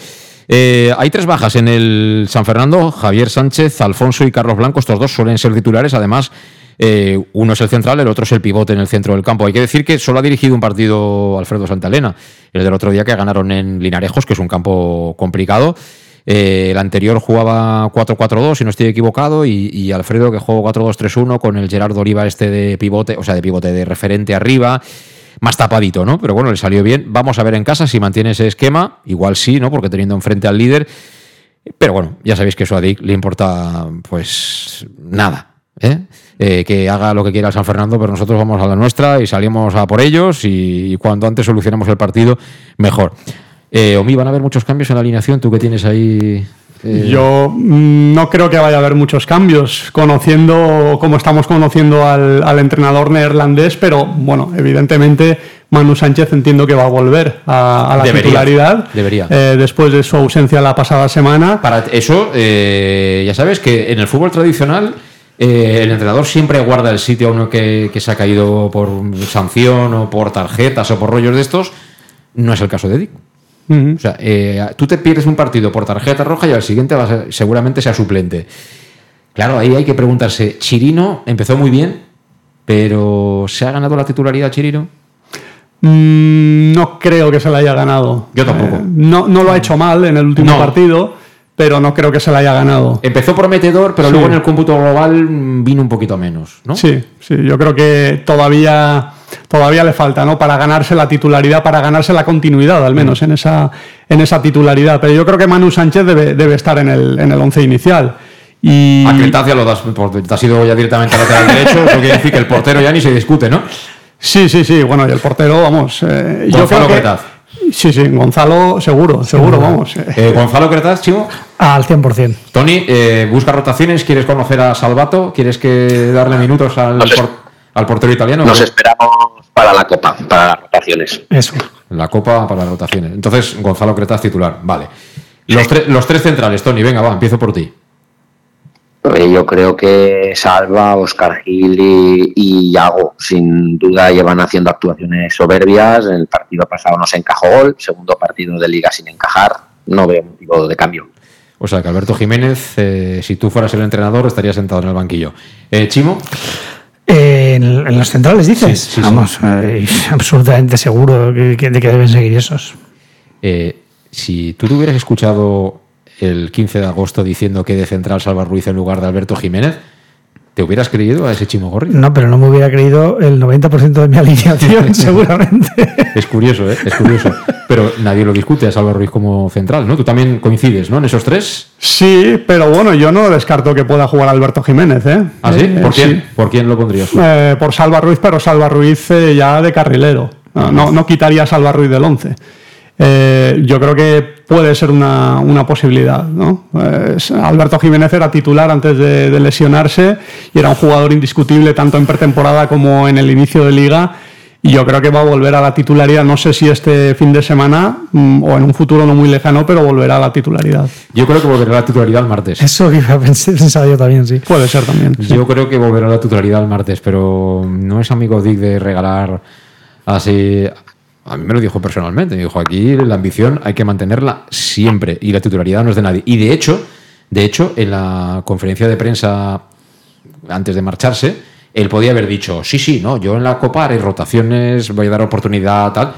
Eh, hay tres bajas en el San Fernando, Javier Sánchez, Alfonso y Carlos Blanco, estos dos suelen ser titulares, además eh, uno es el central, el otro es el pivote en el centro del campo. Hay que decir que solo ha dirigido un partido Alfredo Santalena, el del otro día que ganaron en Linarejos, que es un campo complicado. Eh, el anterior jugaba 4-4-2, si no estoy equivocado, y, y Alfredo que jugó 4-2-3-1 con el Gerardo Oliva este de pivote, o sea, de pivote de referente arriba, más tapadito, ¿no? Pero bueno, le salió bien. Vamos a ver en casa si mantiene ese esquema, igual sí, ¿no? Porque teniendo enfrente al líder. Pero bueno, ya sabéis que eso a Dick le importa, pues nada, ¿eh? Eh, que haga lo que quiera el San Fernando, pero nosotros vamos a la nuestra y salimos a por ellos y, cuando antes solucionemos el partido, mejor. Eh, Omi, van a haber muchos cambios en la alineación, tú que tienes ahí... eh, Yo no creo que vaya a haber muchos cambios, conociendo como estamos conociendo al, al entrenador neerlandés, pero bueno, evidentemente Manu Sánchez entiendo que va a volver a, a la Debería, titularidad debería. eh, después de su ausencia la pasada semana. Para eso, eh, ya sabes que en el fútbol tradicional eh, el entrenador siempre guarda el sitio a uno que, que se ha caído por sanción o por tarjetas o por rollos de estos. No es el caso de Dick. O sea, eh, tú te pierdes un partido por tarjeta roja y al siguiente va a seguramente sea suplente. Claro, ahí hay que preguntarse, Chirino empezó muy bien, pero ¿se ha ganado la titularidad Chirino? Mm, no creo que se la haya ganado. Yo tampoco. Eh, no, no lo ha hecho mal en el último No. partido, pero no creo que se la haya ganado. Empezó prometedor, pero Sí. luego en el cómputo global vino un poquito menos, ¿no? Sí, sí, yo creo que todavía, todavía le falta, ¿no? Para ganarse la titularidad, para ganarse la continuidad, al menos en esa, en esa titularidad. Pero yo creo que Manu Sánchez debe, debe estar en el, en el once inicial. Y A Cretacia lo das, por- te has ido ya directamente al lateral derecho, eso quiere decir que el portero ya ni se discute, ¿no? sí, sí, sí, bueno, y el portero, vamos. eh, yo Gonzalo creo que- Cretaz. Sí, sí, Gonzalo, seguro, seguro, vamos. eh. Eh, Gonzalo Cretaz, Chimo. Al 100%. Tony, eh, busca rotaciones, ¿quieres conocer a Salvato? ¿Quieres que darle minutos al, por- al portero italiano? Nos esperamos para la Copa, para las rotaciones. Eso. La Copa para las rotaciones. Entonces, Gonzalo Cretaz titular, vale. Los, tre- los tres centrales, Tony, venga, va, empiezo por ti. Eh, Yo creo que Salva, Oscar Gil y, y Iago, sin duda, llevan haciendo actuaciones soberbias. El partido pasado no se encajó gol, segundo partido de liga sin encajar. No veo motivo de cambio. O sea, que Alberto Jiménez, eh, si tú fueras el entrenador, estaría sentado en el banquillo. Eh, Chimo, Eh, en, en los centrales dices, Sí, sí, vamos, eh, absolutamente seguro que- que- de que deben seguir esos. eh, si tú te hubieras escuchado el 15 de agosto diciendo que de central Salva Ruiz en lugar de Alberto Jiménez, ¿te hubieras creído a ese Chimo Gorri? No, pero no me hubiera creído el 90% de mi alineación, seguramente. Es curioso, ¿eh? Es curioso. Pero nadie lo discute a Salva Ruiz como central, ¿no? Tú también coincides, ¿no? En esos tres. Sí, pero bueno, yo no descarto que pueda jugar Alberto Jiménez, ¿eh? ¿Ah, sí? Eh, ¿Por quién? sí. ¿Por quién lo pondrías? Eh, por Salva Ruiz, pero Salva Ruiz eh, ya de carrilero. No, no, no quitaría a Salva Ruiz del 11. Eh, yo creo que puede ser una, una posibilidad. ¿no? Alberto Jiménez era titular antes de, de lesionarse y era un jugador indiscutible tanto en pretemporada como en el inicio de liga. Y yo creo que va a volver a la titularidad. No sé si este fin de semana mm, o en un futuro no muy lejano, pero volverá a la titularidad. Yo creo que volverá a la titularidad el martes. Eso que iba a pens- pensar yo también, sí. Puede ser también. sí. Yo creo que volverá a la titularidad el martes, pero no es amigo Dick de regalar así. A mí me lo dijo personalmente. Me dijo aquí la ambición hay que mantenerla siempre y la titularidad no es de nadie. Y de hecho, de hecho, en la conferencia de prensa antes de marcharse, él podía haber dicho sí, sí, no, yo en la Copa haré rotaciones, voy a dar oportunidad tal,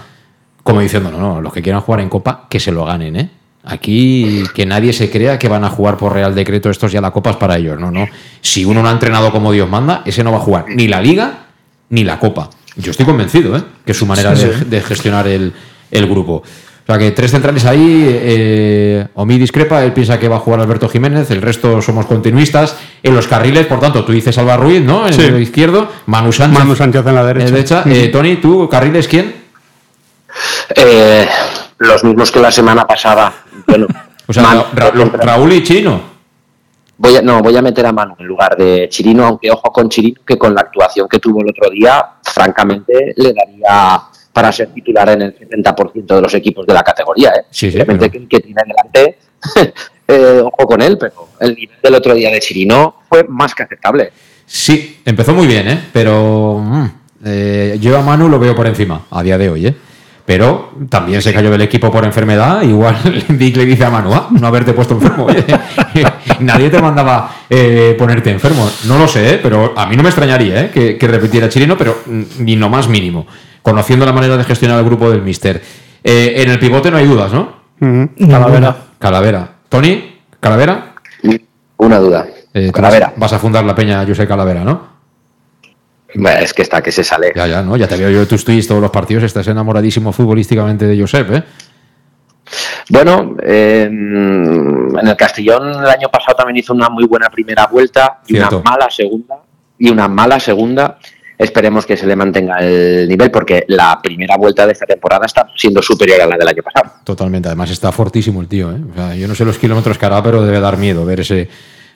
como diciendo no, no, los que quieran jugar en Copa que se lo ganen, ¿eh? Aquí que nadie se crea que van a jugar por Real Decreto estos ya la Copa es para ellos. No, no. Si uno no ha entrenado como Dios manda, ese no va a jugar ni la Liga ni la Copa. Yo estoy convencido, ¿eh? Que es su manera Sí, de, de gestionar el, el grupo. O sea que tres centrales ahí, eh, Omi discrepa, él piensa que va a jugar Alberto Jiménez, el resto somos continuistas. En los carriles, por tanto, tú dices Alba Ruiz, ¿no? En Sí. el izquierdo, Manu Sánchez. Manu Sánchez en la derecha. Eh, Tony, tú, carriles, ¿quién? Eh, los mismos que la semana pasada. Bueno, O sea, Manu- Ra- Ra- Raúl y Chino. Voy a, no, voy a meter a Manu en lugar de Chirino, aunque ojo con Chirino, que con la actuación que tuvo el otro día, francamente, le daría para ser titular en el 70% de los equipos de la categoría. ¿eh? Sí, sí, Simplemente que, que tiene delante, eh, ojo con él, pero el nivel del otro día de Chirino fue más que aceptable. Sí, empezó muy bien, ¿eh? Pero mm, eh, yo a Manu lo veo por encima a día de hoy, ¿eh? Pero también se cayó del equipo por enfermedad. Igual Dick le dice a Manu, "Ah, no haberte puesto enfermo. oye". Nadie te mandaba eh, ponerte enfermo. No lo sé, ¿eh? pero a mí no me extrañaría ¿eh? que, que repitiera Chirino, pero mm, ni lo más mínimo. Conociendo la manera de gestionar el grupo del Mister. Eh, en el pivote no hay dudas, ¿no? Calavera. Calavera. Tony, Calavera. Una duda. Eh, Calavera. Vas, vas a fundar la peña José Calavera, ¿no? Bueno, Es que está que se sale. Ya, ya, ¿no? Ya te veo yo en tus tweets todos los partidos. Estás enamoradísimo futbolísticamente de Josep, ¿eh? Bueno, eh, en el Castellón el año pasado también hizo una muy buena primera vuelta y Cierto. una mala segunda y una mala segunda. Esperemos que se le mantenga el nivel porque la primera vuelta de esta temporada está siendo superior a la del año pasado. Totalmente. Además está fortísimo el tío, ¿eh? O sea, yo no sé los kilómetros que hará, pero debe dar miedo ver ese,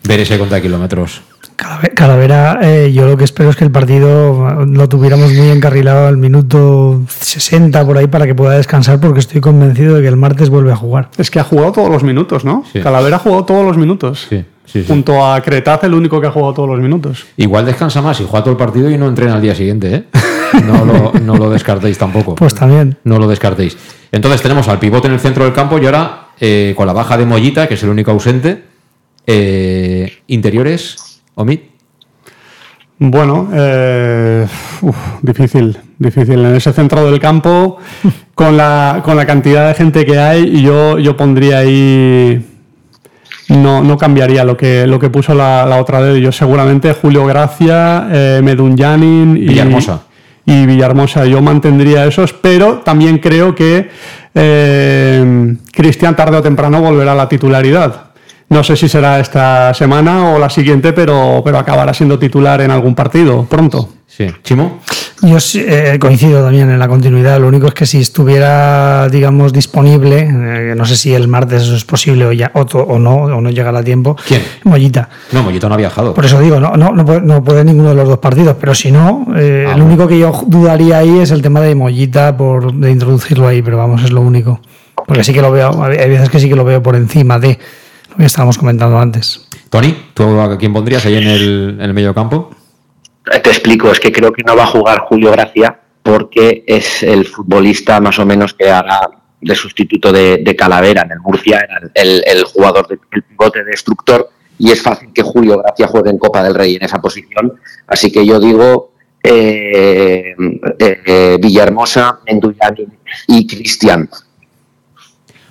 ver ese contra kilómetros. Calave- Calavera, eh, yo lo que espero es que el partido lo tuviéramos muy encarrilado al minuto 60 por ahí para que pueda descansar porque estoy convencido de que el martes vuelve a jugar. Es que ha jugado todos los minutos, ¿no? Sí. Calavera ha jugado todos los minutos. Sí, sí, sí. Junto a Cretaz, el único que ha jugado todos los minutos. Igual descansa más y juega todo el partido y no entrena al día siguiente, ¿eh? No lo, no lo descartéis tampoco. Pues también. No lo descartéis. Entonces tenemos al pivote en el centro del campo y ahora eh, con la baja de Mollita, que es el único ausente. eh, interiores, Omid. Bueno, eh, uf, difícil, difícil. En ese centro del campo, con la, con la cantidad de gente que hay, yo, yo pondría ahí. No, no cambiaría lo que, lo que puso la, la otra vez. Yo seguramente Julio Gracia, eh, Medunyanin y Villahermosa. Y Villahermosa. Yo mantendría esos, pero también creo que eh, Cristian tarde o temprano volverá a la titularidad. No sé si será esta semana o la siguiente, pero, pero acabará siendo titular en algún partido pronto. Sí. Chimo. Yo eh, coincido también en la continuidad. Lo único es que si estuviera, digamos, disponible, eh, no sé si el martes eso es posible o, ya, o, to- o no, o no llegará a tiempo. ¿Quién? Mollita. No, Mollita no ha viajado. Por eso digo, no, no, no, puede, no puede ninguno de los dos partidos, pero si no, eh, Ah, lo bueno. único que yo dudaría ahí es el tema de Mollita por de introducirlo ahí, pero vamos, es lo único. Porque sí que lo veo, hay hay veces que sí que lo veo por encima de lo que estábamos comentando antes. Tony, ¿tú a quién pondrías ahí en el, en el medio campo? Te explico, es que creo que no va a jugar Julio Gracia porque es el futbolista más o menos que hará de sustituto de, de Calavera en el Murcia, era el, el jugador del pivote destructor y es fácil que Julio Gracia juegue en Copa del Rey en esa posición. Así que yo digo eh, eh, Villahermosa, Menduyani y Cristian.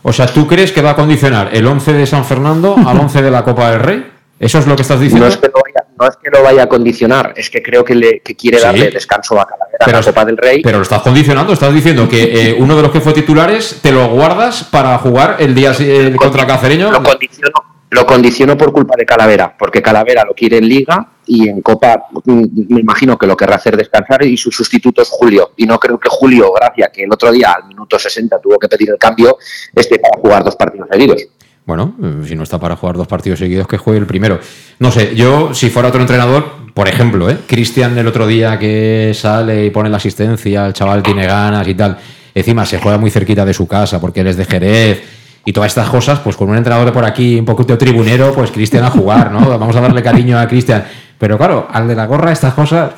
O sea, ¿tú crees que va a condicionar el 11 de San Fernando al 11 de la Copa del Rey? ¿Eso es lo que estás diciendo? No es que lo no es que lo vaya a condicionar, es que creo que, le, que quiere Sí. darle descanso a Calavera Pero- la Copa del Rey. Pero lo estás condicionando, estás diciendo que eh, uno de los que fue titulares te lo guardas para jugar el día eh, contra Cacereño. Lo condiciono, lo condiciono por culpa de Calavera, porque Calavera lo quiere en Liga y en Copa mm, me imagino que lo querrá hacer descansar y su sustituto es Julio. Y no creo que Julio, Gracia, que el otro día al minuto 60 tuvo que pedir el cambio, esté para jugar dos partidos seguidos. Bueno, si no está para jugar dos partidos seguidos, que juegue el primero. No sé, yo si fuera otro entrenador por ejemplo, ¿eh? Cristian el otro día que sale y pone la asistencia, el chaval tiene ganas y tal. Encima se juega muy cerquita de su casa porque él es de Jerez y todas estas cosas, pues con un entrenador de por aquí, un poquito tribunero, pues Cristian a jugar, ¿no? Vamos a darle cariño a Cristian. Pero claro, al de la gorra estas cosas,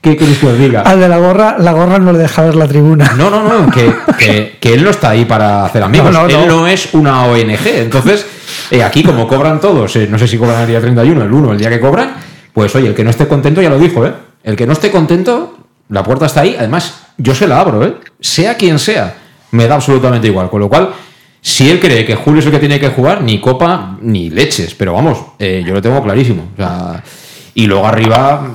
¿qué queréis que os diga? Al de la gorra, la gorra no le deja ver la tribuna. No, no, no, que, que- que él no está ahí para hacer amigos. No, no, él no. no es una ONG. Entonces, eh, aquí como cobran todos, eh, no sé si cobran el día 31, el 1, el día que cobran, pues oye, el que no esté contento, ya lo dijo, ¿eh? El que no esté contento, la puerta está ahí. Además, yo se la abro, ¿eh? Sea quien sea, me da absolutamente igual. Con lo cual, si él cree que Julio es el que tiene que jugar, ni copa ni leches. Pero vamos, eh, yo lo tengo clarísimo. O sea, y luego arriba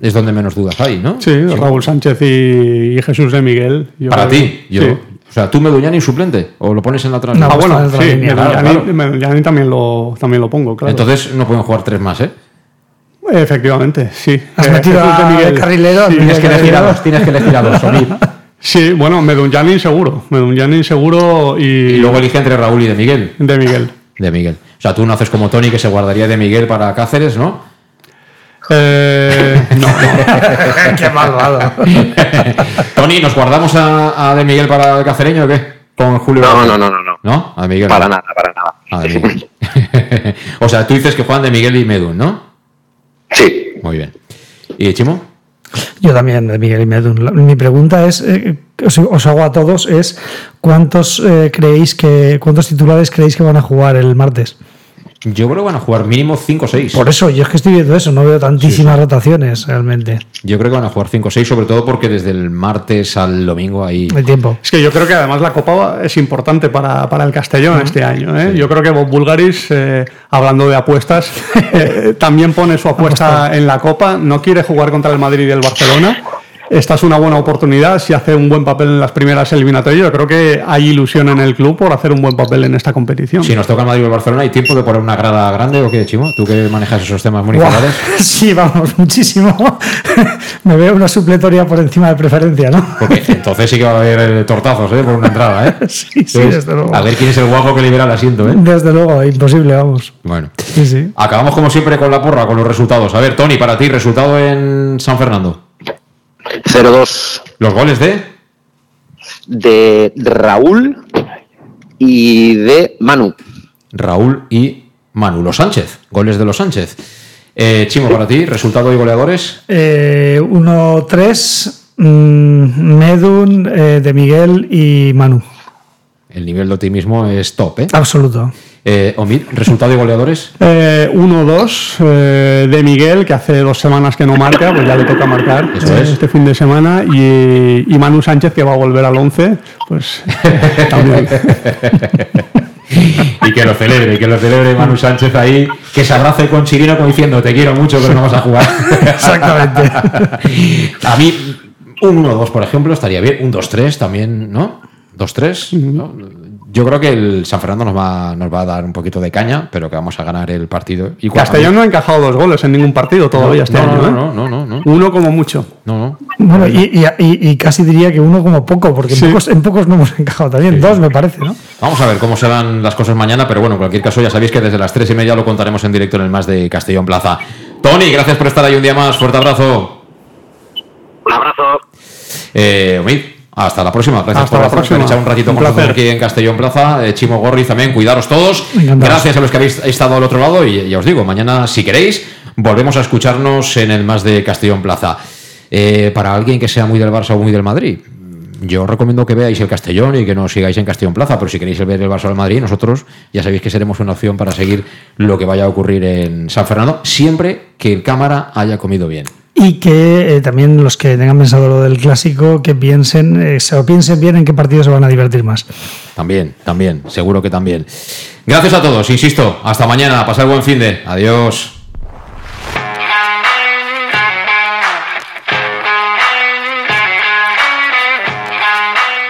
es donde menos dudas hay, ¿no? Sí, Raúl Sánchez y, y Jesús de Miguel. Yo Para ti, yo. Sí. O sea, ¿tú Meduñani suplente? ¿O lo pones en la otra ah, bueno, sí, Medullani, claro. Medullani también, lo, también lo pongo, claro. Entonces no pueden jugar tres más, ¿eh? Efectivamente, sí. Has Eh, metido Jesús de a Miguel. carrilero, Sí, tienes es que elegir a dos, tienes que elegir a dos. Sí, bueno, Medullani seguro. Medullani seguro y... Y luego elige entre Raúl y de Miguel. De Miguel. De Miguel. O sea, tú no haces como Tony que se guardaría de Miguel para Cáceres, ¿no? Eh, no, Qué malvado. Tony, ¿nos guardamos a, a de Miguel para el cacereño o qué? Con Julio. No, no, no, no, no. ¿No? A Miguel. Para no. nada, para nada. A de Miguel. o sea, tú dices que juegan de Miguel y Medun, ¿no? Sí. Muy bien. ¿Y Chimo? Yo también, de Miguel y Medun. Mi pregunta es, eh, os, os hago a todos, es ¿cuántos eh, creéis que, cuántos titulares creéis que van a jugar el martes? Yo creo que van a jugar mínimo 5 o 6. Por eso, yo es que estoy viendo eso, no veo tantísimas rotaciones realmente. Yo creo que van a jugar 5 o 6, sobre todo porque desde el martes al domingo ahí. El tiempo. Es que yo creo que además la Copa es importante para, para el Castellón este año. ¿eh? Yo creo que Bob Bulgaris, eh, hablando de apuestas, eh, también pone su apuesta en la Copa. No quiere jugar contra el Madrid y el Barcelona. Esta es una buena oportunidad. Si hace un buen papel en las primeras eliminatorias, yo creo que hay ilusión en el club por hacer un buen papel en esta competición. Si nos toca el Madrid o el Barcelona, ¿hay tiempo de poner una grada grande o qué, Chimo? ¿Tú que manejas esos temas municipales? Sí, vamos, muchísimo. Me veo una supletoria por encima de preferencia, ¿no? Porque entonces sí que va a haber eh, tortazos ¿eh? por una entrada, ¿eh? Sí, sí, Entonces, desde luego. A ver quién es el guapo que libera el asiento, ¿eh? Desde luego, imposible, vamos. Bueno. Sí, sí. Acabamos como siempre con la porra, con los resultados. A ver, Tony, para ti, resultado en San Fernando. 0-2 ¿Los goles de? de Raúl y de Manu. Raúl y Manu. Los Sánchez. Goles de los Sánchez. Eh, Chimo, para ti, resultado y goleadores. Eh, 1-3, mm, Medun, eh, de Miguel y Manu. El nivel de optimismo es top, ¿eh? Absoluto. Eh, Omid, resultado y goleadores. Eh, 1-2 eh, de Miguel, que hace dos semanas que no marca, pues ya le toca marcar Eso eh, es. este fin de semana. Y, y Manu Sánchez, que va a volver al 11, pues también. y que lo celebre, que lo celebre Manu Sánchez ahí, que se abrace con Chirino como diciendo te quiero mucho, pero no vas a jugar. Exactamente. a mí, un 1-2, por ejemplo, estaría bien. Un 2-3 también, ¿no? 2-3. ¿no? Yo creo que el San Fernando nos va, nos va a dar un poquito de caña, pero que vamos a ganar el partido. Y Castellón no ha encajado dos goles en ningún partido todavía No, este no, año. no, ¿eh? no, no, no, no. Uno como mucho. No, no. Bueno, y, y- y- y casi diría que uno como poco, porque en, pocos, en pocos no hemos encajado también. Dos, me parece, ¿no? Vamos a ver cómo se dan las cosas mañana, pero bueno, en cualquier caso ya sabéis que desde las tres y media lo contaremos en directo en el más de Castellón Plaza. Tony, gracias por estar ahí un día más. Fuerte abrazo. Un abrazo. Eh, Omid, hasta la próxima. Gracias Hasta por la próxima. echar un ratito Un con nosotros aquí en Castellón Plaza. Eh, Chimo Gorri también, cuidaros todos. Gracias a los que habéis estado al otro lado y ya os digo, mañana, si queréis, volvemos a escucharnos en el más de Castellón Plaza. Eh, para alguien que sea muy del Barça o muy del Madrid, yo recomiendo que veáis el Castellón y que nos sigáis en Castellón Plaza, pero si queréis ver el Barça o el Madrid, nosotros ya sabéis que seremos una opción para seguir lo que vaya a ocurrir en San Fernando, siempre que el cámara haya comido bien. Y que eh, también los que tengan pensado lo del clásico, que piensen, eh, se lo piensen bien en qué partido se van a divertir más. También, también, seguro que también. Gracias a todos, insisto, hasta mañana, pasar buen fin de. Adiós.